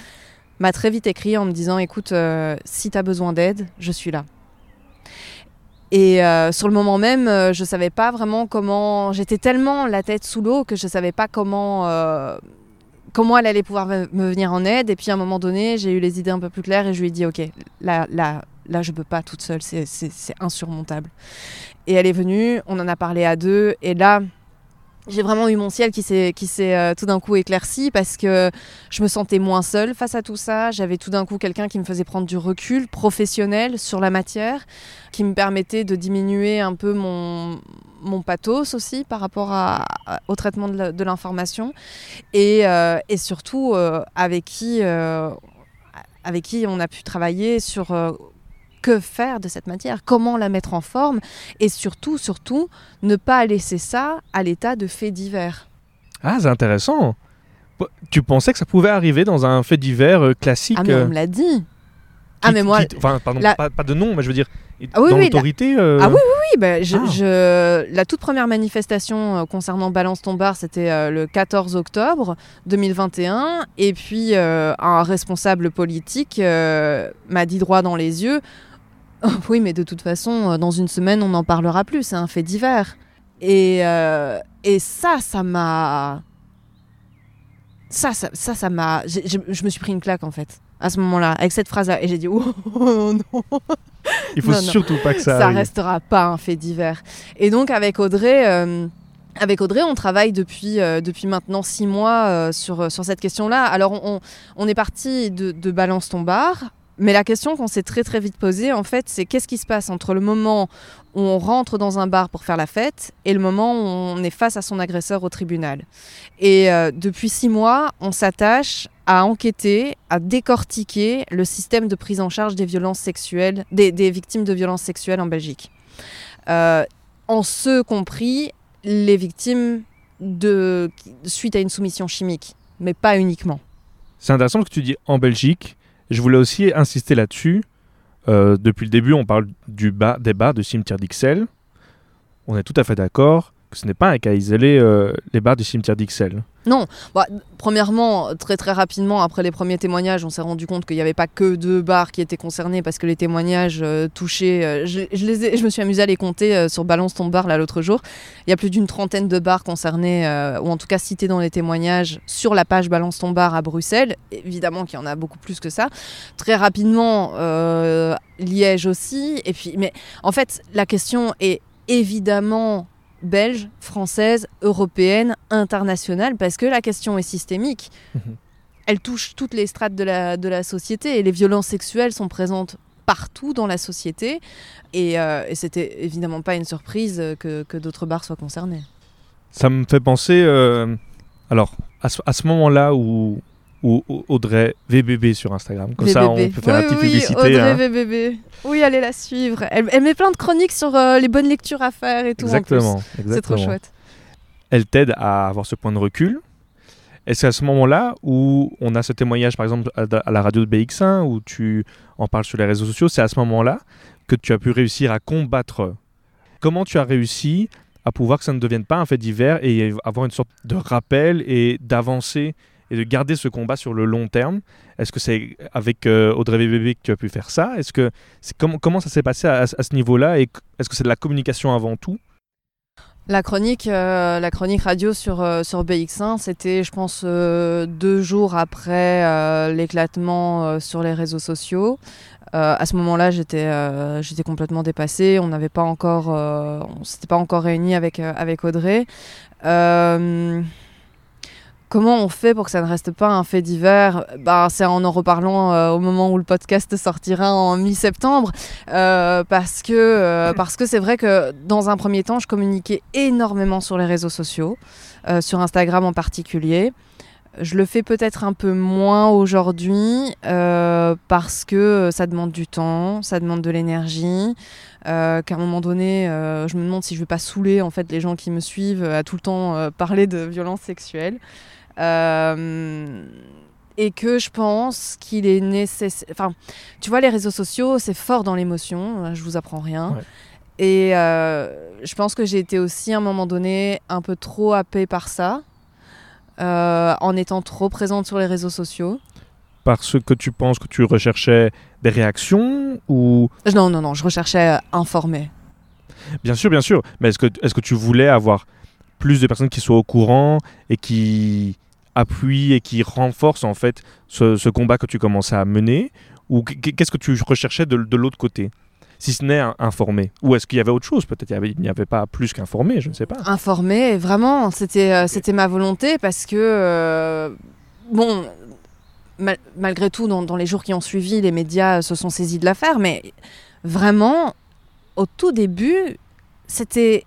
m'a très vite écrit en me disant, écoute, euh, si tu as besoin d'aide, je suis là. Et sur le moment même, je savais pas vraiment comment. J'étais tellement la tête sous l'eau que je savais pas comment comment elle allait pouvoir me venir en aide. Et puis à un moment donné, j'ai eu les idées un peu plus claires et je lui ai dit ok, là là là je peux pas toute seule, c'est insurmontable. Et elle est venue, on en a parlé à deux et là. J'ai vraiment eu mon ciel qui s'est euh, tout d'un coup éclairci parce que je me sentais moins seule face à tout ça. J'avais tout d'un coup quelqu'un qui me faisait prendre du recul professionnel sur la matière qui me permettait de diminuer un peu mon, mon pathos aussi par rapport au traitement de l'information et, euh, et surtout euh, avec, qui, avec qui on a pu travailler sur que faire de cette matière, comment la mettre en forme et surtout, surtout, ne pas laisser ça à l'état de fait divers. Ah, c'est intéressant. Tu pensais que ça pouvait arriver dans un fait divers euh, classique Ah mais euh, on me l'a dit. Ah mais moi, enfin, pardon, la- pas, pas de nom, mais je veux dire, Ah oui, dans oui, l'autorité. euh, Ah oui, Oui, ben, je, Ah. je- la toute première manifestation euh, concernant Balance ton bar, c'était euh, le 14 octobre 2021. Et puis, un responsable politique m'a dit droit dans les yeux Oui, mais de toute façon, dans une semaine, on n'en parlera plus. C'est un fait divers. Et, et ça, ça m'a. Ça, ça, ça, m'a. Je me suis pris une claque, en fait, à ce moment-là, avec cette phrase-là. Et j'ai dit Oh non Il faut Non, non. surtout pas que ça. ça arrive. restera pas un fait divers. Et donc avec Audrey, euh, avec Audrey, on travaille depuis, euh, depuis maintenant six mois euh, sur, sur cette question-là. Alors on, on est parti de, de Balance ton bar. Mais la question qu'on s'est très très vite posée, en fait, c'est qu'est-ce qui se passe entre le moment où on rentre dans un bar pour faire la fête et le moment où on est face à son agresseur au tribunal. Et euh, depuis six mois, on s'attache à enquêter, à décortiquer le système de prise en charge des violences sexuelles, des, victimes de violences sexuelles en Belgique. Euh, en ce compris les victimes de, suite à une soumission chimique, mais pas uniquement. C'est intéressant que tu dis en Belgique. Je voulais aussi insister là-dessus. Euh, depuis le début, on parle du bas, des bars du cimetière d'Ixelles. On est tout à fait d'accord ce n'est pas un cas isolé, euh, les bars du cimetière d'Ixelles. Bah, premièrement, très très rapidement, après les premiers témoignages, on s'est rendu compte qu'il n'y avait pas que deux bars qui étaient concernés parce que les témoignages euh, touchaient. euh, je, je les ai- je me suis amusée à les compter euh, sur Balance ton bar là l'autre jour. Il y a plus d'une trentaine de bars concernés, euh, ou en tout cas cités dans les témoignages sur la page Balance ton bar à Bruxelles. Évidemment qu'il y en a beaucoup plus que ça. Très rapidement, euh, Liège aussi. Et puis, mais en fait, la question est évidemment belge, française, européenne, internationale, parce que la question est systémique. Mhm. Elle touche toutes les strates de la, de la société et les violences sexuelles sont présentes partout dans la société. Et, euh, et c'était évidemment pas une surprise que, que d'autres bars soient concernés. Ça me fait penser, euh, alors, à ce, à ce moment-là où, où Audrey VBB sur Instagram, comme ça on peut faire oui, la petite oui, publicité. Audrey hein. VBB. Oui, allez la suivre. Elle, elle met plein de chroniques sur euh, les bonnes lectures à faire et tout. Exactement, C'est trop chouette. elle t'aide à avoir ce point de recul. Et c'est à ce moment-là où on a ce témoignage, par exemple, à, à la radio de BX1, où tu en parles sur les réseaux sociaux, c'est à ce moment-là que tu as pu réussir à combattre. Comment tu as réussi à pouvoir que ça ne devienne pas un fait divers et avoir une sorte de rappel et d'avancer et de garder ce combat sur le long terme Est-ce que c'est avec euh, Audrey VBB que tu as pu faire ça? Est-ce que comment, ça s'est passé à, ce niveau-là et est-ce que c'est de la communication avant tout? La chronique, euh, la chronique radio sur, euh, sur BX1, c'était, je pense, deux jours après l'éclatement sur les réseaux sociaux. À ce moment-là, j'étais j'étais complètement dépassée. On n'avait pas encore, on s'était pas encore réunis avec, avec Audrey. Comment on fait pour que ça ne reste pas un fait divers? Bah, C'est en en reparlant euh, au moment où le podcast sortira en mi-septembre. Euh, parce que euh, parce que c'est vrai que dans un premier temps, je communiquais énormément sur les réseaux sociaux, sur Instagram en particulier. Je le fais peut-être un peu moins aujourd'hui parce que ça demande du temps, ça demande de l'énergie. Qu'à un moment donné, je me demande si je vais pas saouler en fait les gens qui me suivent à tout le temps parler de violences sexuelles. Et que je pense qu'il est nécessaire. Enfin, tu vois, les réseaux sociaux, c'est fort dans l'émotion. Je vous apprends rien. Et je pense que j'ai été aussi à un moment donné un peu trop happée par ça. Euh, en étant trop présente sur les réseaux sociaux. Parce que tu penses que tu recherchais des réactions ou? Non, non, non, je recherchais informer. Bien sûr, bien sûr. Mais est-ce que, est que tu voulais avoir plus de personnes qui soient au courant et qui appuient et qui renforcent en fait ce, combat que tu commençais à mener Ou qu'est-ce que tu recherchais de, de l'autre côté? Si ce n'est informer Ou est-ce qu'il y avait autre chose Peut-être? Il n'y avait, pas plus qu'informer, je ne sais pas. Informer, vraiment, c'était euh, c'était ma volonté parce que, euh, bon, malgré tout, dans, les jours qui ont suivi, les médias se sont saisis de l'affaire, mais vraiment, au tout début, c'était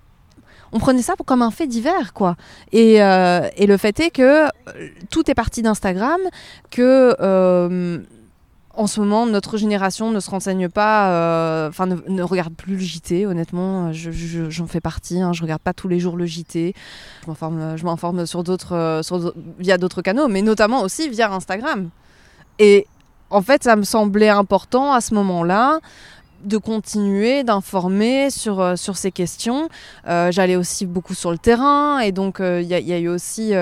on prenait ça comme un fait divers, quoi. Et, euh, le fait est que tout est parti d'Instagram, que en ce moment, notre génération ne se renseigne pas, euh, enfin ne, regarde plus le JT, honnêtement, j'en fais partie, hein, je regarde pas tous les jours le JT, je m'informe sur d'autres, euh, via d'autres canaux, mais notamment aussi via Instagram. Et en fait, ça me semblait important à ce moment-là de continuer d'informer sur, euh, sur ces questions. Euh, j'allais aussi beaucoup sur le terrain et donc il euh, y, a eu aussi,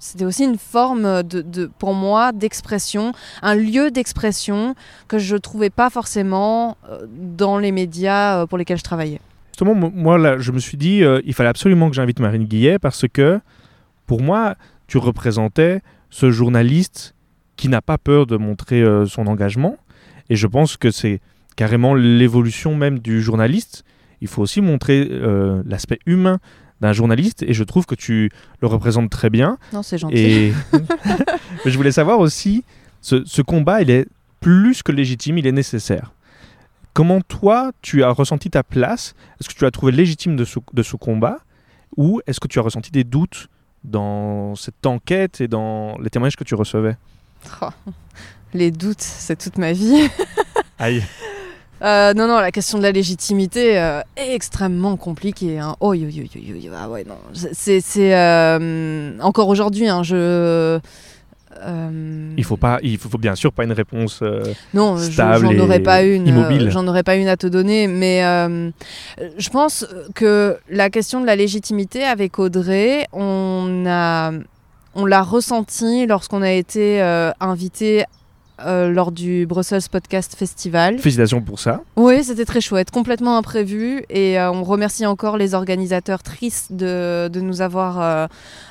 c'était aussi une forme de, pour moi d'expression, un lieu d'expression que je ne trouvais pas forcément dans les médias pour lesquels je travaillais. Justement, moi là, je me suis dit, il fallait absolument que j'invite Marine Guillet parce que pour moi, tu représentais ce journaliste qui n'a pas peur de montrer son engagement et je pense que c'est carrément l'évolution même du journaliste. Il faut aussi montrer euh, l'aspect humain d'un journaliste et je trouve que tu le représentes très bien. Non, c'est gentil. Et... je voulais savoir aussi, ce, combat, il est plus que légitime, il est nécessaire. Comment toi, tu as ressenti ta place? Est-ce que tu as trouvé légitime de ce, de ce combat? Ou est-ce que tu as ressenti des doutes dans cette enquête et dans les témoignages que tu recevais? Oh, Les doutes, c'est toute ma vie. Aïe. Euh, non, non, la question de la légitimité euh, est extrêmement compliquée. Hein. Oh, yo, yo, yo, yo, ah ouais, non. C'est, euh, encore aujourd'hui, hein, je. Il faut pas, il faut, bien sûr pas une réponse non, stable j'en aurais pas une, immobile. j'en aurais pas une à te donner, mais je pense que la question de la légitimité avec Audrey, on a, on l'a ressenti lorsqu'on a été invité euh, lors du Brussels Podcast Festival. Félicitations pour ça. Oui, c'était très chouette, complètement imprévu. Et euh, on remercie encore les organisateurs tristes de, de nous avoir euh,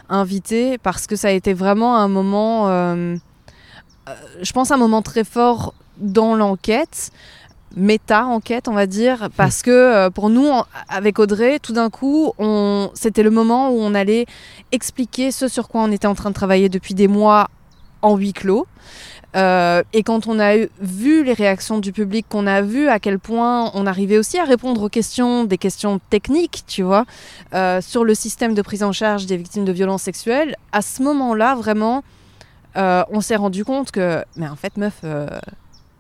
invités parce que ça a été vraiment un moment, je pense, un moment très fort dans l'enquête méta-enquête, on va dire, parce que pour nous, avec Audrey, tout d'un coup, c'était le moment où on allait expliquer ce sur quoi on était en train de travailler depuis des mois en huis clos. Euh, et quand on a vu les réactions du public, qu'on a vu à quel point on arrivait aussi à répondre aux questions, des questions techniques, tu vois, euh, sur le système de prise en charge des victimes de violences sexuelles, à ce moment-là, vraiment, euh, on s'est rendu compte que, mais en fait, meuf,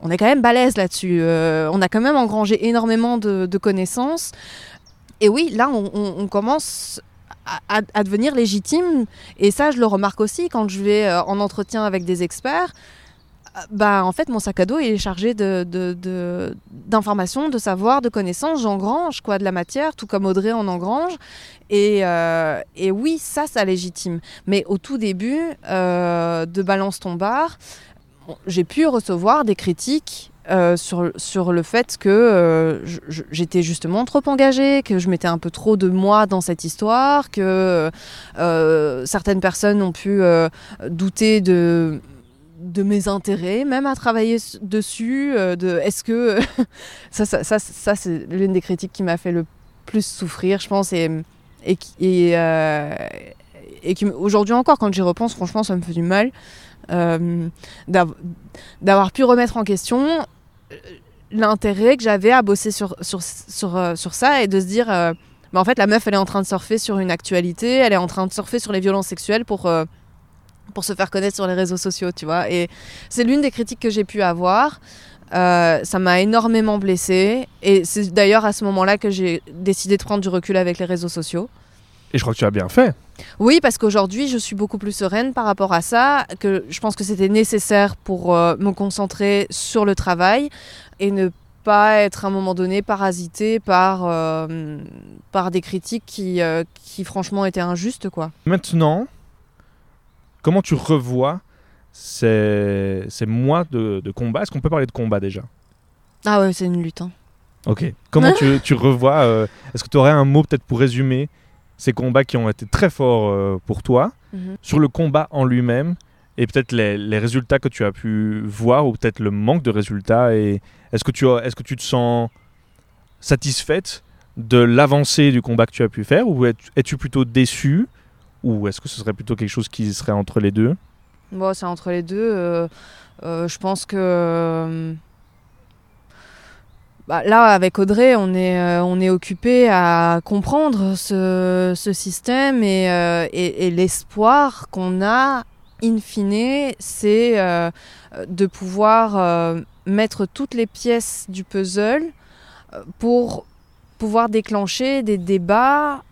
on est quand même balèze là-dessus. on a quand même engrangé énormément de, connaissances. Et oui, là, on, commence à, devenir légitime. Et ça, je le remarque aussi quand je vais en entretien avec des experts bah, en fait, mon sac à dos est chargé d'informations, de, de, de savoir, de connaissances. J'engrange quoi, de la matière, tout comme Audrey en engrange. Et, euh, et oui, ça, ça légitime. Mais au tout début euh, de Balance ton bar, j'ai pu recevoir des critiques euh, sur, sur le fait que j'étais justement trop engagée, que je mettais un peu trop de moi dans cette histoire, que certaines personnes ont pu douter de de mes intérêts, même à travailler dessus. Euh, de est-ce que ça, ça, ça, c'est l'une des critiques qui m'a fait le plus souffrir, je pense, et et, et, euh, qui aujourd'hui encore, quand j'y repense, franchement, ça me fait du mal euh, d'avoir pu remettre en question l'intérêt que j'avais à bosser sur sur, sur, sur ça et de se dire, mais en fait, la meuf, elle est en train de surfer sur une actualité, elle est en train de surfer sur les violences sexuelles pour pour se faire connaître sur les réseaux sociaux, tu vois. Et c'est l'une des critiques que j'ai pu avoir. Euh, ça m'a énormément blessée. Et c'est d'ailleurs à ce moment-là que j'ai décidé de prendre du recul avec les réseaux sociaux. Et je crois que tu as bien fait. Oui, parce qu'aujourd'hui, je suis beaucoup plus sereine par rapport à ça, que je pense que c'était nécessaire pour euh, me concentrer sur le travail et ne pas être à un moment donné parasité par, euh, par des critiques qui, euh, qui franchement étaient injustes. Quoi. Maintenant, comment tu revois ces, ces mois de, de combat? Est-ce qu'on peut parler de combat déjà? Ah ouais, c'est une lutte. hein. Ok. Comment tu, tu revois Est-ce que tu aurais un mot peut-être pour résumer ces combats qui ont été très forts euh, pour toi Mhm. sur le combat en lui-même et peut-être les, les résultats que tu as pu voir ou peut-être le manque de résultats et est-ce que tu est-ce que tu te sens satisfaite de l'avancée du combat que tu as pu faire ou es- es-tu plutôt déçu ou est-ce que ce serait plutôt quelque chose qui serait entre les deux? Bon, c'est entre les deux. euh, euh, je pense que. Bah, là, avec Audrey, on est, euh, on est occupé à comprendre ce, système et, euh, et- l'espoir qu'on a, in fine, c'est euh, de pouvoir mettre toutes les pièces du puzzle pour pouvoir déclencher des débats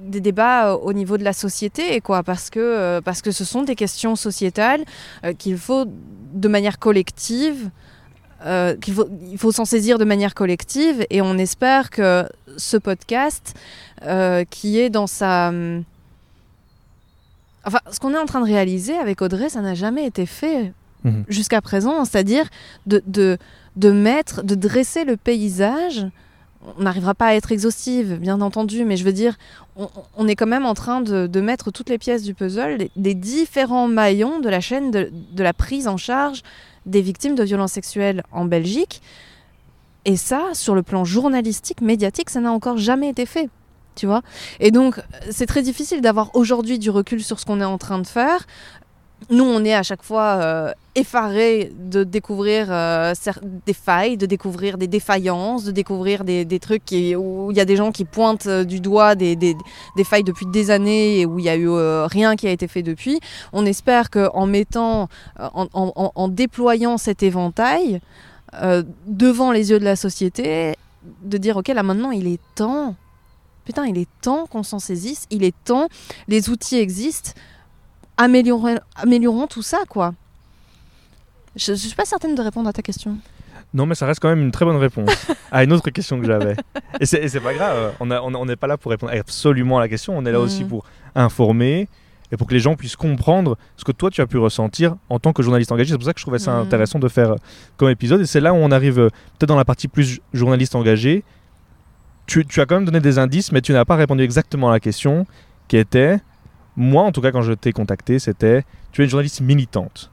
des débats au niveau de la société, quoi, parce que, parce que ce sont des questions sociétales qu'il faut de manière collective, euh, qu'il faut, il faut s'en saisir de manière collective, et on espère que ce podcast, euh, qui est dans sa... hum, Enfin, ce qu'on est en train de réaliser avec Audrey, ça n'a jamais été fait Mhm. jusqu'à présent, c'est-à-dire de, de, de mettre, de dresser le paysage. On n'arrivera pas à être exhaustive, bien entendu, mais je veux dire, on, on est quand même en train de, de mettre toutes les pièces du puzzle, des, des différents maillons de la chaîne de, de la prise en charge des victimes de violences sexuelles en Belgique. Et ça, sur le plan journalistique, médiatique, ça n'a encore jamais été fait. Tu vois Et donc, c'est très difficile d'avoir aujourd'hui du recul sur ce qu'on est en train de faire. Nous, on est à chaque fois euh, effarés de découvrir euh, des failles, de découvrir des défaillances, de découvrir des, trucs où il y a des gens qui pointent euh, du doigt des, failles depuis des années et où il n'y a eu rien qui a été fait depuis. On espère qu'en mettant, en, en- déployant cet éventail devant les yeux de la société, de dire ok, là maintenant, il est temps. Putain, il est temps qu'on s'en saisisse. Il est temps. Les outils existent améliorons, améliorons tout ça, quoi. Je, je suis pas certaine de répondre à ta question. Non, mais ça reste quand même une très bonne réponse à une autre question que j'avais. Et c'est pas grave, on n'est pas là pour répondre absolument à la question, on est là aussi Mhm. pour informer et pour que les gens puissent comprendre ce que toi tu as pu ressentir en tant que journaliste engagé. C'est pour ça que je trouvais ça Mhm. intéressant de faire euh, comme épisode. Et c'est là où on arrive euh, peut-être dans la partie plus journaliste engagé. Tu, tu as quand même donné des indices, mais tu n'as pas répondu exactement à la question qui était, moi en tout cas quand je t'ai contacté, c'était, tu es une journaliste militante.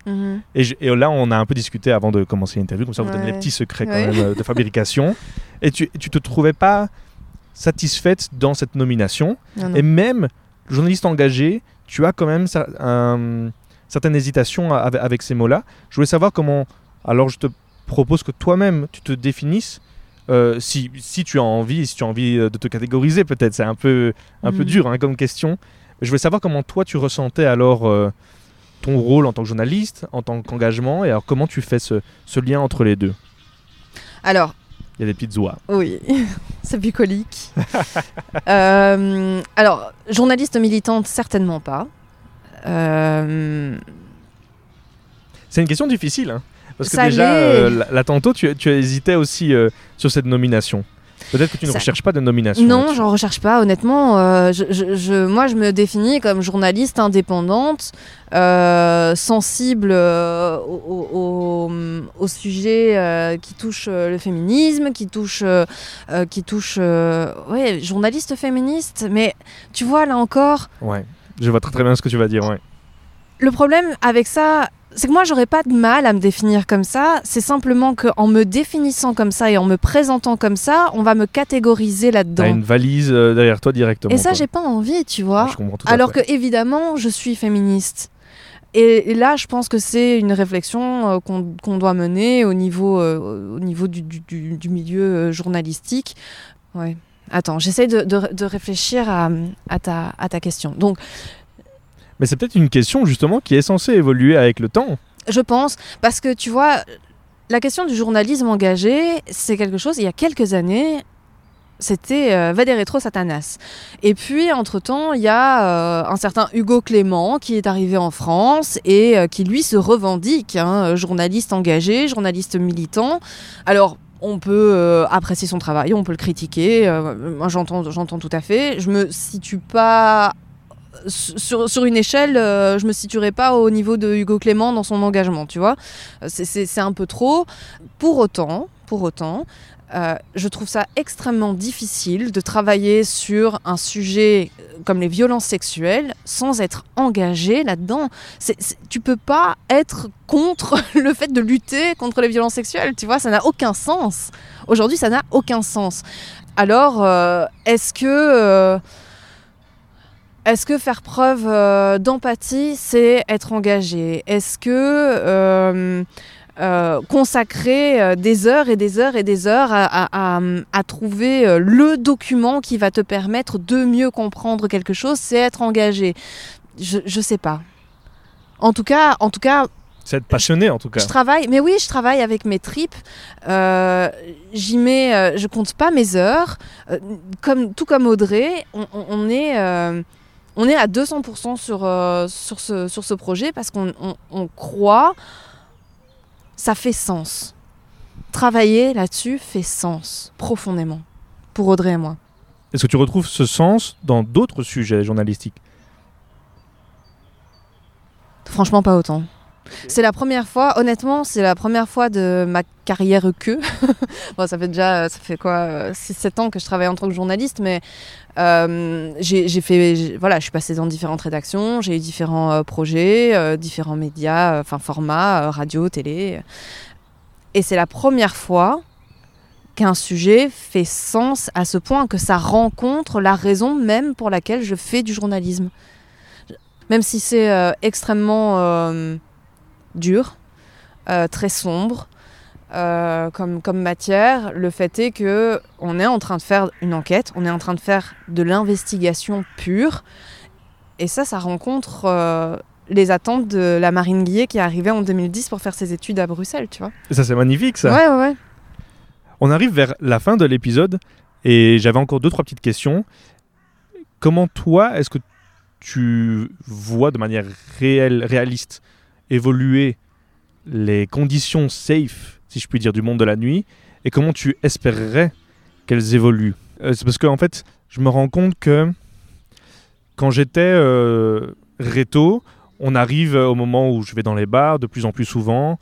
Et, je- et là, on a un peu discuté avant de commencer l'interview, comme ça, vous donne les petits secrets quand Ouais. même euh, de fabrication. Et tu, tu te trouvais pas satisfaite dans cette nomination. Non, non. Et même journaliste engagé, tu as quand même cer- un- certaines hésitations avec, avec ces mots-là. Je voulais savoir comment. Alors, je te propose que toi-même, tu te définisses. euh, si, si tu as envie, si tu as envie euh, de te catégoriser, peut-être, c'est un peu, un peu Mhm. dur hein, comme question. Je voulais savoir comment toi tu ressentais alors euh, ton rôle en tant que journaliste, en tant qu'engagement, et alors comment tu fais ce, ce lien entre les deux? Alors, Il y a des petites oies. oui, c'est bucolique. Euh, alors, journaliste militante, certainement pas. Euh, C'est une question difficile, hein, parce que Ça déjà, là, tantôt, tu, tu hésitais aussi sur cette nomination. Peut-être que tu ne Ça- recherches pas de nomination. Non, là-dessus. j'en recherche pas, honnêtement. euh, je, je- je- moi, je me définis comme journaliste indépendante, euh, sensible euh, au, au- au- au sujet euh, qui touche le féminisme, qui touche, qui touche, ouais, journaliste féministe. Mais tu vois, là encore, Ouais, je vois très très bien ce que tu vas dire. Ouais. le problème avec ça, c'est que moi, j'aurais pas de mal à me définir comme ça. C'est simplement qu'en me définissant comme ça et en me présentant comme ça, on va me catégoriser T'as là-dedans. une valise euh, derrière toi directement. Et ça, j'ai pas envie, tu vois. Je comprends tout à Alors fait. que évidemment, je suis féministe. Et, et là, je pense que c'est une réflexion euh, qu'on doit mener au niveau, euh, au niveau du, du- du- du milieu journalistique. Ouais. Attends, j'essaie de, de- de réfléchir à, à ta, à ta question. Donc, Mais c'est peut-être une question justement qui est censée évoluer avec le temps. Je pense, parce que tu vois, la question du journalisme engagé, c'est quelque chose, il y a quelques années, c'était euh, Rétro Satanas. Et puis, entre-temps, il y a euh, un certain Hugo Clément qui est arrivé en France et euh, qui, lui, se revendique, hein, journaliste engagé, journaliste militant. Alors, on peut euh, apprécier son travail, on peut le critiquer, j'entends, j'entends tout à fait. Je me situe pas sur, une échelle, je me situerai pas au niveau de Hugo Clément dans son engagement, tu vois. C'est un peu trop. Pour autant, pour autant, euh, je trouve ça extrêmement difficile de travailler sur un sujet euh, comme les violences sexuelles sans être engagé là-dedans. Tu peux pas être contre le fait de lutter contre les violences sexuelles, tu vois, ça n'a aucun sens. Aujourd'hui, ça n'a aucun sens. Alors, euh, est-ce que... est-ce que faire preuve d'empathie, c'est être engagé? Est-ce que euh, consacrer euh, des heures et des heures et des heures à, trouver euh, le document qui va te permettre de mieux comprendre quelque chose, c'est être engagé? Je, je sais pas. En tout cas, en tout cas. C'est être passionné en tout cas. Je travaille, mais oui, je travaille avec mes tripes. J'y mets, je compte pas mes heures. comme tout comme Audrey, on, est on est à 200% sur, sur, ce, sur ce projet parce qu'on on croit ça fait sens. Travailler là-dessus fait sens, profondément, pour Audrey et moi. Est-ce que tu retrouves ce sens dans d'autres sujets journalistiques? Franchement, pas autant. C'est la première fois, honnêtement, c'est la première fois de ma carrière que. bon, ça fait déjà, ça fait quoi, 6-7 euh, ans que je travaille en tant que journaliste, mais euh, j'ai fait, voilà, je suis passée dans différentes rédactions, j'ai eu différents euh, projets, différents médias, enfin formats, radio, télé. Et c'est la première fois qu'un sujet fait sens à ce point que ça rencontre la raison même pour laquelle je fais du journalisme. Même si c'est extrêmement dur, euh, très sombre euh, comme, comme matière. Le fait est que on est en train de faire une enquête, on est en train de faire de l'investigation pure. Et ça, ça rencontre euh, les attentes de la Marine Guillet qui est arrivée en 2010 pour faire ses études à Bruxelles, tu vois. Et ça, c'est magnifique, ça. Ouais, ouais, ouais. On arrive vers la fin de l'épisode et j'avais encore deux, trois petites questions. Comment toi, est-ce que tu vois de manière réelle, réaliste évoluer les conditions safe, si je puis dire, du monde de la nuit et comment tu espérerais qu'elles évoluent. Euh, c'est parce qu'en en fait, je me rends compte que quand j'étais euh, réto, on arrive au moment où je vais dans les bars de plus en plus souvent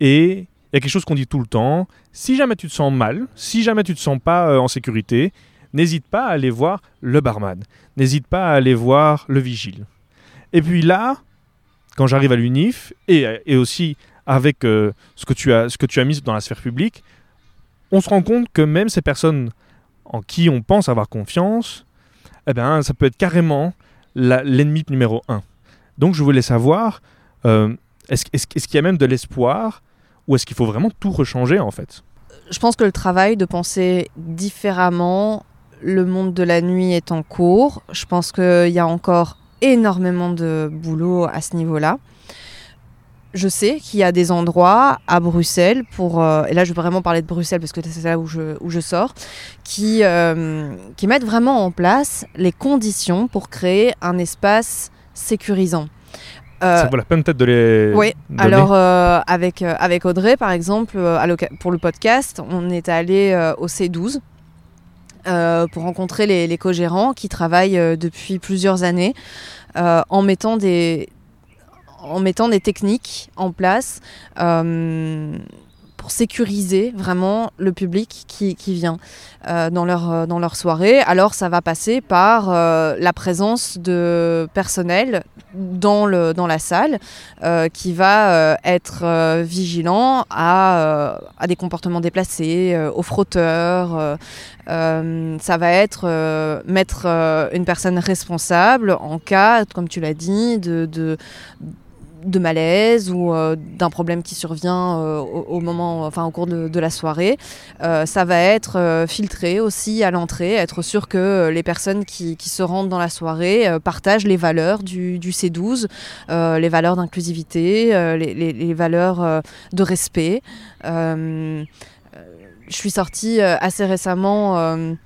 et il y a quelque chose qu'on dit tout le temps. Si jamais tu te sens mal, si jamais tu te sens pas euh, en sécurité, n'hésite pas à aller voir le barman. N'hésite pas à aller voir le vigile. Et puis là, quand j'arrive à l'UNIF et, et, aussi avec euh, ce, que tu as, ce que tu as mis dans la sphère publique, on se rend compte que même ces personnes en qui on pense avoir confiance, eh ben, ça peut être carrément l'ennemi numéro un. Donc je voulais savoir, euh, est-ce qu'il y a même de l'espoir ou est-ce qu'il faut vraiment tout rechanger en fait? Je pense que le travail de penser différemment le monde de la nuit est en cours. Je pense qu'il y a encore énormément de boulot à ce niveau-là. Je sais qu'il y a des endroits à Bruxelles, pour, euh, et là je veux vraiment parler de Bruxelles parce que c'est là où je, où je sors, qui, euh, qui mettent vraiment en place les conditions pour créer un espace sécurisant. Euh, ça vaut la peine peut-être de les. Oui, alors avec, avec Audrey par exemple, pour le podcast, on est allé au C12 euh, pour rencontrer les, co-gérants qui travaillent euh, depuis plusieurs années euh, en mettant des en mettant des techniques en place pour sécuriser vraiment le public qui, vient dans, leur, dans leur soirée. Alors ça va passer par la présence de personnel dans, le, dans la salle euh, qui va euh, être euh, vigilant à, à, des comportements déplacés, aux frotteurs. ça va être mettre une personne responsable en cas, comme tu l'as dit, de de malaise ou euh, d'un problème qui survient euh, au, moment, enfin au cours de, la soirée. Euh, ça va être filtré aussi à l'entrée, être sûr que les personnes qui, se rendent dans la soirée partagent les valeurs du, du C12, euh, les valeurs d'inclusivité, les, les- valeurs de respect. Je suis sortie assez récemment.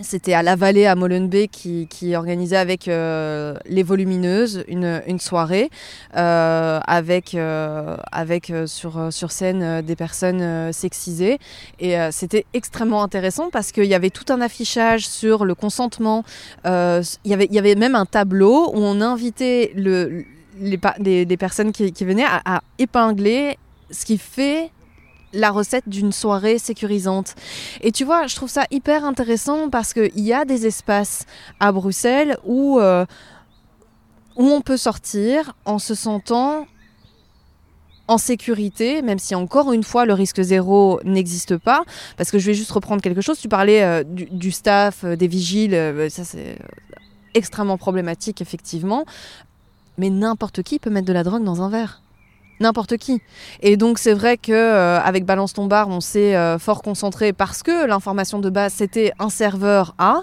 C'était à La Vallée à Molenbeek qui, qui organisait avec euh, les Volumineuses une, une soirée euh, avec, euh, avec sur, sur scène des personnes sexisées. Et c'était extrêmement intéressant parce qu'il y avait tout un affichage sur le consentement. Il, y avait, y avait même un tableau où on invitait le, les, des, des personnes qui, qui venaient à épingler ce qui fait la recette d'une soirée sécurisante. Et tu vois, je trouve ça hyper intéressant parce qu'il y a des espaces à Bruxelles où, euh, où on peut sortir en se sentant en sécurité, même si encore une fois le risque zéro n'existe pas. Parce que je vais juste reprendre quelque chose. Tu parlais euh, du, staff, euh, des vigiles, euh, ça c'est extrêmement problématique effectivement. Mais n'importe qui peut mettre de la drogue dans un verre. N'importe qui. Et donc c'est vrai que euh, avec Balance ton bar, on s'est euh, fort concentré parce que l'information de base c'était un serveur A.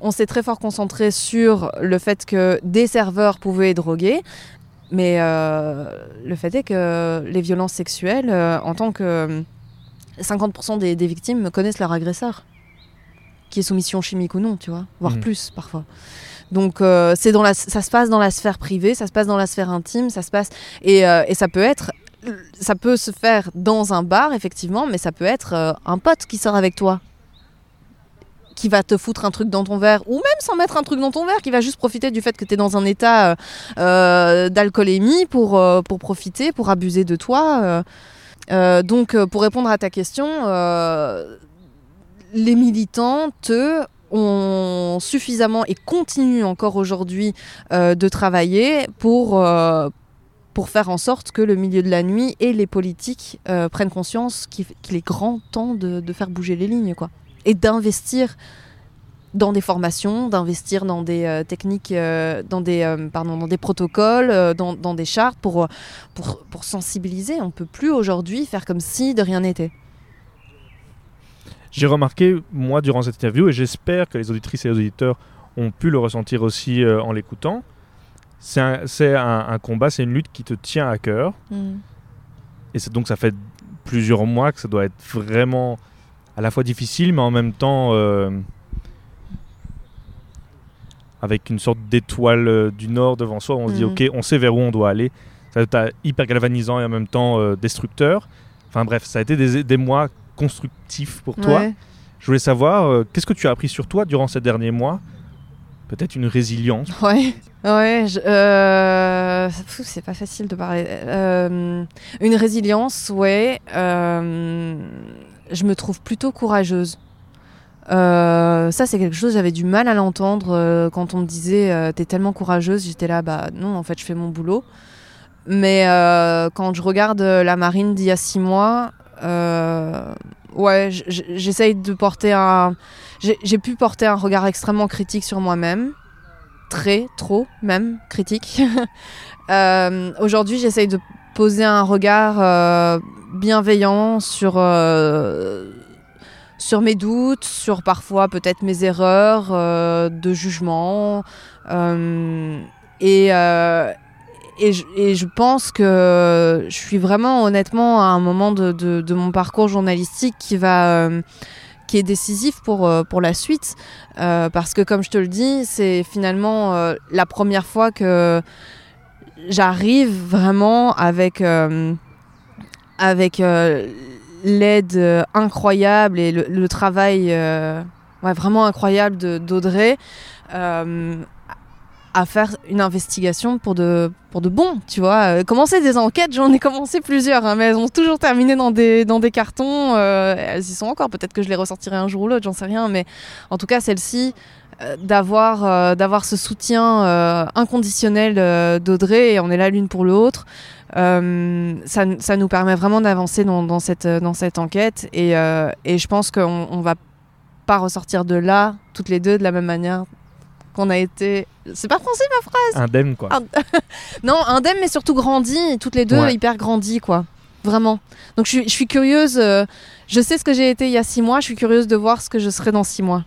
On s'est très fort concentré sur le fait que des serveurs pouvaient droguer. Mais euh, le fait est que les violences sexuelles, en tant que 50% des, des victimes connaissent leur agresseur, qui est soumission chimique ou non, tu vois, voire Mhm. plus parfois. Donc euh, dans la, ça se passe dans la sphère privée, ça se passe dans la sphère intime, ça se passe et, euh, et ça peut être, ça peut se faire dans un bar effectivement, mais ça peut être euh, un pote qui sort avec toi, qui va te foutre un truc dans ton verre, ou même sans mettre un truc dans ton verre, qui va juste profiter du fait que tu es dans un état d'alcoolémie pour, pour profiter, pour abuser de toi. donc pour répondre à ta question, les militantes ont suffisamment et continuent encore aujourd'hui euh, de travailler pour, euh, pour faire en sorte que le milieu de la nuit et les politiques euh, prennent conscience qu'il est grand temps de, faire bouger les lignes quoi. et d'investir dans des formations, d'investir dans des techniques, dans, des, pardon, dans des protocoles, dans, dans des chartes pour, pour, pour sensibiliser. On ne peut plus aujourd'hui faire comme si de rien n'était. J'ai remarqué, moi, durant cette interview, et j'espère que les auditrices et les auditeurs ont pu le ressentir aussi euh, en l'écoutant, c'est un, c'est un- un combat, c'est une lutte qui te tient à cœur. Et c'est- donc ça fait plusieurs mois que ça doit être vraiment à la fois difficile, mais en même temps euh, avec une sorte d'étoile euh, du Nord devant soi. On se dit, Mhm. ok, on sait vers où on doit aller. Ça doit être hyper galvanisant et en même temps euh, destructeur. Enfin bref, ça a été des, des mois constructifs pour toi. Ouais. Je voulais savoir, euh, qu'est-ce que tu as appris sur toi durant ces derniers mois? Peut-être une résilience. Ouais, ouais, euh, c'est pas facile de parler. Euh, une résilience, ouais. je me trouve plutôt courageuse. Euh, ça, c'est quelque chose, j'avais du mal à l'entendre euh, quand on me disait euh, T'es tellement courageuse. J'étais là, bah non, en fait, je fais mon boulot. Mais quand je regarde la marine d'il y a six mois, ouais, j- j- j'essaye de porter un. J'ai pu porter un regard extrêmement critique sur moi-même très, trop même, critique. Euh, Aujourd'hui, j'essaye de poser un regard euh, bienveillant sur, euh, sur mes doutes, sur parfois peut-être mes erreurs euh, de jugement. Euh, et, euh, et, je, pense que je suis vraiment honnêtement à un moment de, mon parcours journalistique qui va... euh, qui est décisif pour, euh, pour la suite. Euh, parce que comme je te le dis, c'est finalement la première fois que j'arrive vraiment avec, avec l'aide incroyable et le, travail vraiment incroyable d'Audrey à faire une investigation pour de, pour de bon, tu vois. Euh, commencer des enquêtes, j'en ai commencé plusieurs, hein, mais elles ont toujours terminé dans des, dans des cartons. euh, elles y sont encore, peut-être que je les ressortirai un jour ou l'autre, j'en sais rien, mais en tout cas, celle-ci, euh, d'avoir ce soutien inconditionnel d'Audrey, et on est là l'une pour l'autre, ça, ça nous permet vraiment d'avancer dans, dans, cette, dans cette enquête, et, et je pense qu'on on va pas ressortir de là, toutes les deux, de la même manière qu'on a été. C'est pas français ma phrase Indemne, quoi. Non, indemne, mais surtout grandi, toutes les deux Ouais. hyper grandi, quoi. Vraiment. Donc je suis, je suis curieuse. euh, je sais ce que j'ai été il y a six mois, je suis curieuse de voir ce que je serai dans six mois.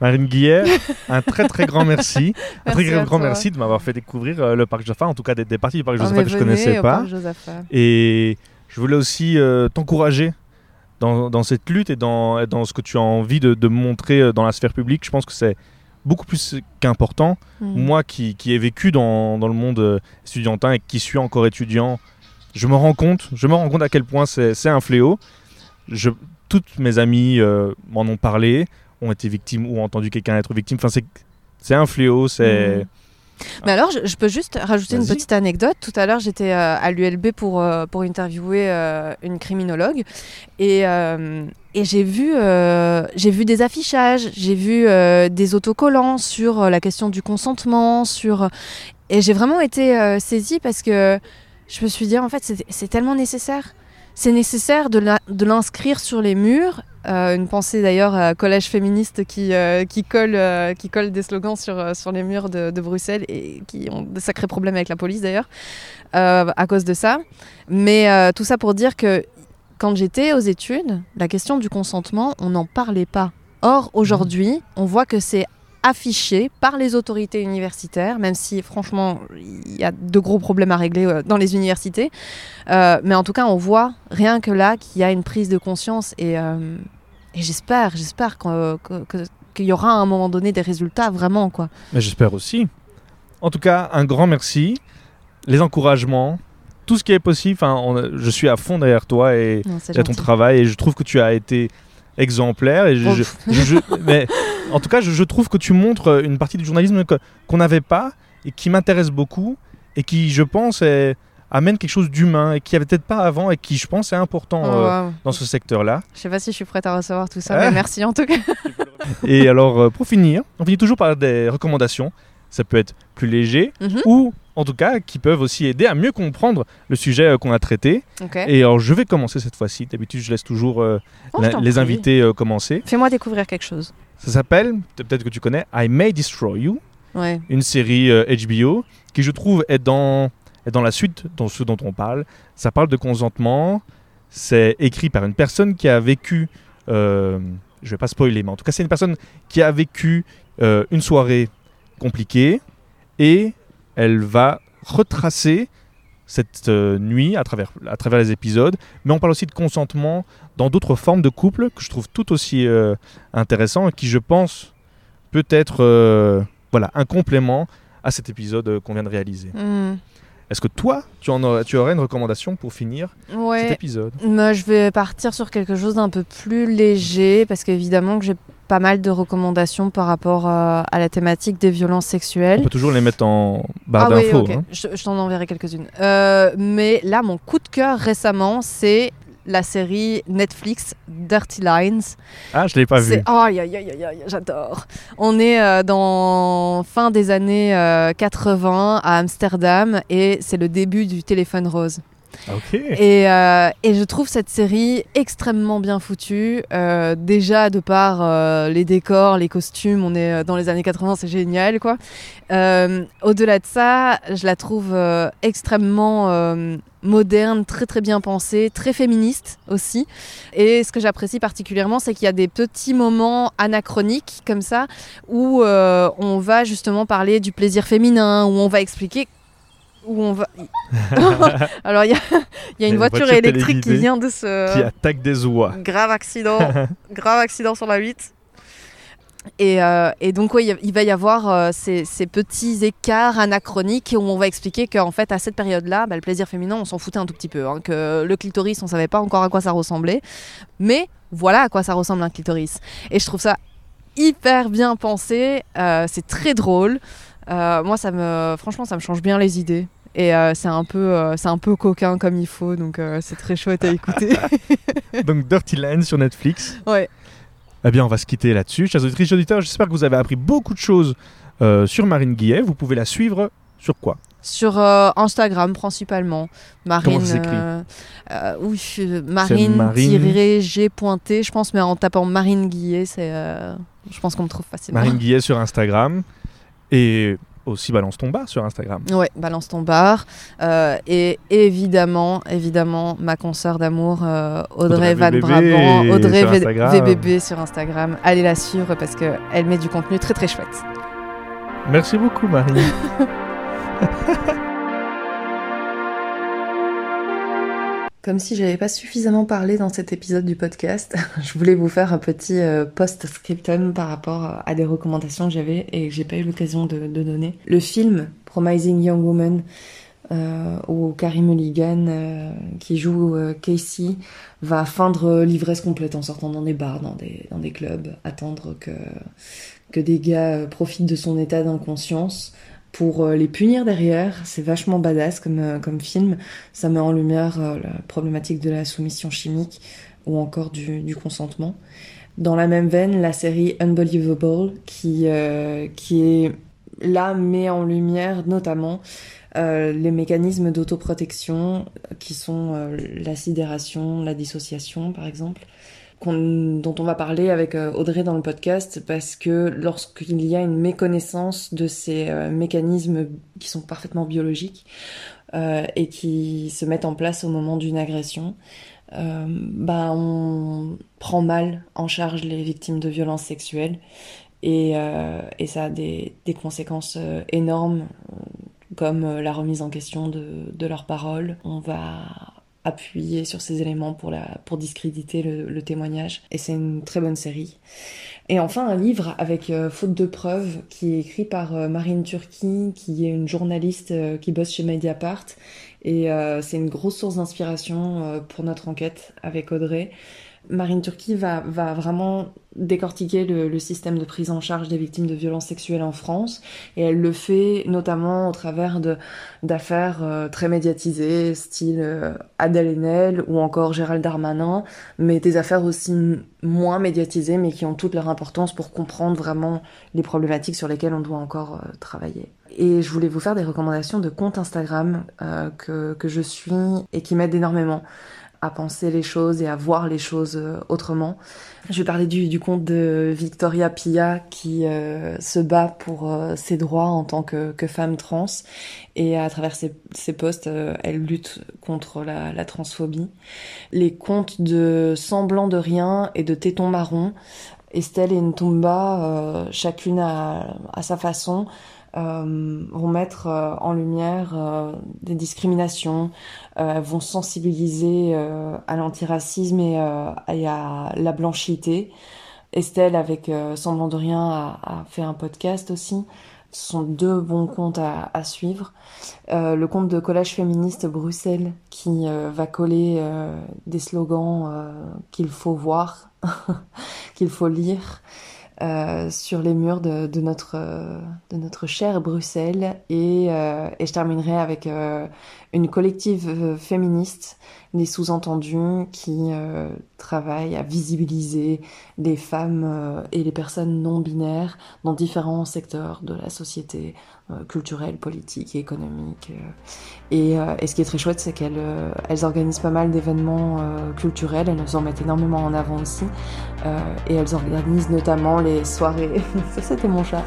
Marine Guillet, un très très grand merci. un très Merci grand toi. merci de m'avoir fait découvrir euh, le parc Jaffa, en tout cas des, des parties du parc Jaffa mais que je connaissais pas. Et je voulais aussi euh, t'encourager dans, dans cette lutte et dans, dans ce que tu as envie de, de montrer dans la sphère publique. Je pense que c'est beaucoup plus qu'important. Mm. Moi qui, qui ai vécu dans, dans le monde euh, estudiantin et qui suis encore étudiant, je me rends compte, je me rends compte à quel point c'est un fléau. Je, toutes mes amies euh, m'en ont parlé, ont été victimes ou ont entendu quelqu'un être victime. Enfin, c'est c'est un fléau, c'est... Mm. Mais alors, je, je peux juste rajouter une petite anecdote. Tout à l'heure, j'étais euh, à l'ULB pour, euh, pour interviewer euh, une criminologue. Et, et j'ai vu, j'ai vu des affichages, j'ai vu des autocollants sur la question du consentement. Sur... Et j'ai vraiment été saisie parce que je me suis dit, en fait, c'est tellement nécessaire. C'est nécessaire de l'inscrire sur les murs. Euh, une pensée d'ailleurs à collège féministe qui, euh, colle, euh, qui colle des slogans sur, les murs de, de Bruxelles et qui ont de sacrés problèmes avec la police d'ailleurs à cause de ça. Mais tout ça pour dire que quand j'étais aux études, la question du consentement, on n'en parlait pas. Or, aujourd'hui, on voit que c'est affiché par les autorités universitaires, même si franchement il y a de gros problèmes à régler euh, dans les universités. Euh, mais en tout cas, on voit rien que là qu'il y a une prise de conscience et, euh, et j'espère, j'espère qu'il y aura à un moment donné des résultats vraiment quoi. Mais j'espère aussi. En tout cas, un grand merci. Les encouragements, tout ce qui est possible. Enfin, on- je suis à fond derrière toi et Non, à ton travail et je trouve que tu as été exemplaire. Et je, je- je- mais en tout cas, je, je trouve que tu montres une partie du journalisme qu'on n'avait pas et qui m'intéresse beaucoup et qui, je pense, est- amène quelque chose d'humain et qui avait peut-être pas avant et qui, je pense, est important Oh, euh, wow. dans ce secteur-là. Je sais pas si je suis prête à recevoir tout ça, Ah. mais merci en tout cas. Et alors, euh, pour finir, on finit toujours par des recommandations. Ça peut être plus léger Mhm. ou, en tout cas, qui peuvent aussi aider à mieux comprendre le sujet euh, qu'on a traité. Et alors, je vais commencer cette fois-ci. D'habitude, je laisse toujours euh, Oh, je les prie. invités euh, commencer. Fais-moi découvrir quelque chose. Ça s'appelle, peut-être que tu connais, I May Destroy You, Ouais. une série euh, HBO qui, je trouve, est dans, est dans la suite de ce dont on parle. Ça parle de consentement. C'est écrit par une personne qui a vécu, euh, je vais pas spoiler, mais en tout cas, c'est une personne qui a vécu euh, une soirée compliquée et elle va retracer cette euh, nuit à travers, à travers les épisodes. Mais on parle aussi de consentement dans d'autres formes de couple que je trouve tout aussi euh, intéressant et qui, je pense, peut être euh, voilà, un complément à cet épisode euh, qu'on vient de réaliser. Hmm. Est-ce que toi, tu, en aurais, tu aurais une recommandation pour finir cet épisode? Moi, je vais partir sur quelque chose d'un peu plus léger parce qu'évidemment que j'ai pas mal de recommandations par rapport euh, à la thématique des violences On sexuelles. peut toujours les mettre en barre ah oui, d'infos. hein. Je, je t'en enverrai quelques-unes. Euh, mais là, mon coup de cœur récemment, c'est la série Netflix Dirty Lines. Ah, je l'ai pas vu. C'est- Aïe, aïe, aïe, aïe, aïe, j'adore. On est euh, dans fin des années euh, 80 à Amsterdam et c'est le début du téléphone rose. Et, euh, et je trouve cette série extrêmement bien foutue. Euh, déjà de par euh, les décors, les costumes, on est dans les années 80, c'est génial quoi. Au-delà de ça, je la trouve extrêmement moderne, très très bien pensée, très féministe aussi. Et ce que j'apprécie particulièrement, c'est qu'il y a des petits moments anachroniques comme ça où on va justement parler du plaisir féminin, où on va expliquer où on va. Alors il y a, il y a une voiture, voiture électrique qui vient de se Qui attaque des oies. grave accident, grave accident sur la 8. Et, euh, et donc, oui, il va y avoir euh, ces, ces petits écarts anachroniques où on va expliquer qu'en fait, à cette période-là, bah, le plaisir féminin, on s'en foutait un tout petit peu. hein, que le clitoris, on savait pas encore à quoi ça ressemblait. Mais voilà à quoi ça ressemble un clitoris. Et je trouve ça hyper bien pensé. euh, c'est très drôle. Euh, moi, ça me, franchement, ça me change bien les idées. Et euh, c'est un peu, euh, c'est un peu coquin comme il faut, donc euh, c'est très chouette à écouter. Donc Dirty Land sur Netflix. ouais. Eh bien, on va se quitter là-dessus. Chers auditrices auditeurs, j'espère que vous avez appris beaucoup de choses sur Marine Guillet. Vous pouvez la suivre sur quoi? Sur euh, Instagram principalement. Marine. Comment ça s'écrit? euh, euh, oui, Marine, Marine- G pointé, je pense, mais en tapant Marine Guillet, c'est je pense qu'on me trouve facilement. Marine Guillet sur Instagram. Et aussi Balance ton bar sur Instagram. Ouais, Balance ton bar. Euh, et évidemment, évidemment, ma consoeur d'amour, euh, Audrey, Audrey Van VBB Brabant, Audrey sur. VBB sur Instagram. Allez la suivre parce qu'elle met du contenu très très chouette. Merci beaucoup, Marine. Comme si j'avais pas suffisamment parlé dans cet épisode du podcast, je voulais vous faire un petit euh, post-scriptum par rapport à des recommandations que j'avais et que j'ai pas eu l'occasion de, donner. Le film Promising Young Woman, euh, où Carrie Mulligan, euh, qui joue Casey, va feindre l'ivresse complète en sortant dans des bars, dans des, clubs, attendre que, des gars profitent de son état d'inconscience pour euh, les punir derrière. C'est vachement badass comme, euh, comme film. Ça met en lumière euh, la problématique de la soumission chimique ou encore du, consentement. Dans la même veine, la série Unbelievable, qui, qui est là met en lumière notamment les mécanismes d'autoprotection qui sont euh, la sidération, la dissociation par exemple, qu'on- dont on va parler avec euh, Audrey dans le podcast parce que lorsqu'il y a une méconnaissance de ces euh, mécanismes qui sont parfaitement biologiques euh, et qui se mettent en place au moment d'une agression, euh, bah on prend mal en charge les victimes de violences sexuelles et, euh, et ça a des, des conséquences énormes comme la remise en question de, de leurs paroles. On va appuyer sur ces éléments pour, pour discréditer le, témoignage et c'est une très bonne série. Et enfin un livre avec euh, Faute de preuves qui est écrit par euh, Marine Turki qui est une journaliste euh, qui bosse chez Mediapart et c'est une grosse source d'inspiration pour notre enquête avec Audrey. Marine Turki va, va vraiment décortiquer le, le système de prise en charge des victimes de violences sexuelles en France et elle le fait notamment au travers d'affaires euh, très médiatisées style euh, Adèle Haenel ou encore Gérald Darmanin mais des affaires aussi moins médiatisées mais qui ont toute leur importance pour comprendre vraiment les problématiques sur lesquelles on doit encore euh, travailler. Et je voulais vous faire des recommandations de comptes Instagram que, que je suis et qui m'aident énormément à penser les choses et à voir les choses euh, autrement. Je vais parler du, du compte de Victoria Pia qui euh, se bat pour euh, ses droits en tant que, que femme trans et à travers ses, ses posts, euh, elle lutte contre la, la transphobie. Les comptes de Semblant de rien et de Téton marron, Estelle et Ntumba, chacune à, à sa façon, euh, vont mettre euh, en lumière euh, des discriminations, euh, vont sensibiliser euh, à l'antiracisme et, euh, et à la blanchité. Estelle, avec Semblant de rien, a, a fait un podcast aussi. Ce sont deux bons comptes à, à suivre. Le compte de Collège féministe Bruxelles qui va coller des slogans qu'il faut voir, qu'il faut lire euh, sur les murs de, notre, euh, de notre chère Bruxelles. Et, euh, et je terminerai avec une collective euh, féministe, des sous-entendus qui euh, travaillent à visibiliser les femmes euh, et les personnes non binaires dans différents secteurs de la société, euh, culturelle, politique et économique. Et, ce qui est très chouette, c'est qu'elles elles organisent pas mal d'événements culturels, elles en mettent énormément en avant aussi. Et elles organisent notamment les soirées. Ça, c'était mon chat.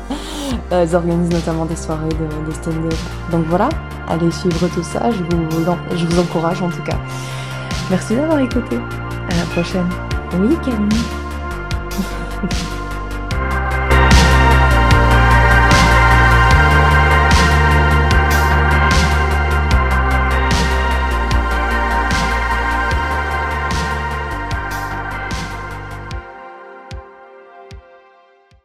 Elles organisent notamment des soirées de, de stand-up. Donc voilà, allez suivre tout ça. Je vous, en- je vous encourage en tout cas. Merci d'avoir écouté. À la prochaine. Oui, Camille.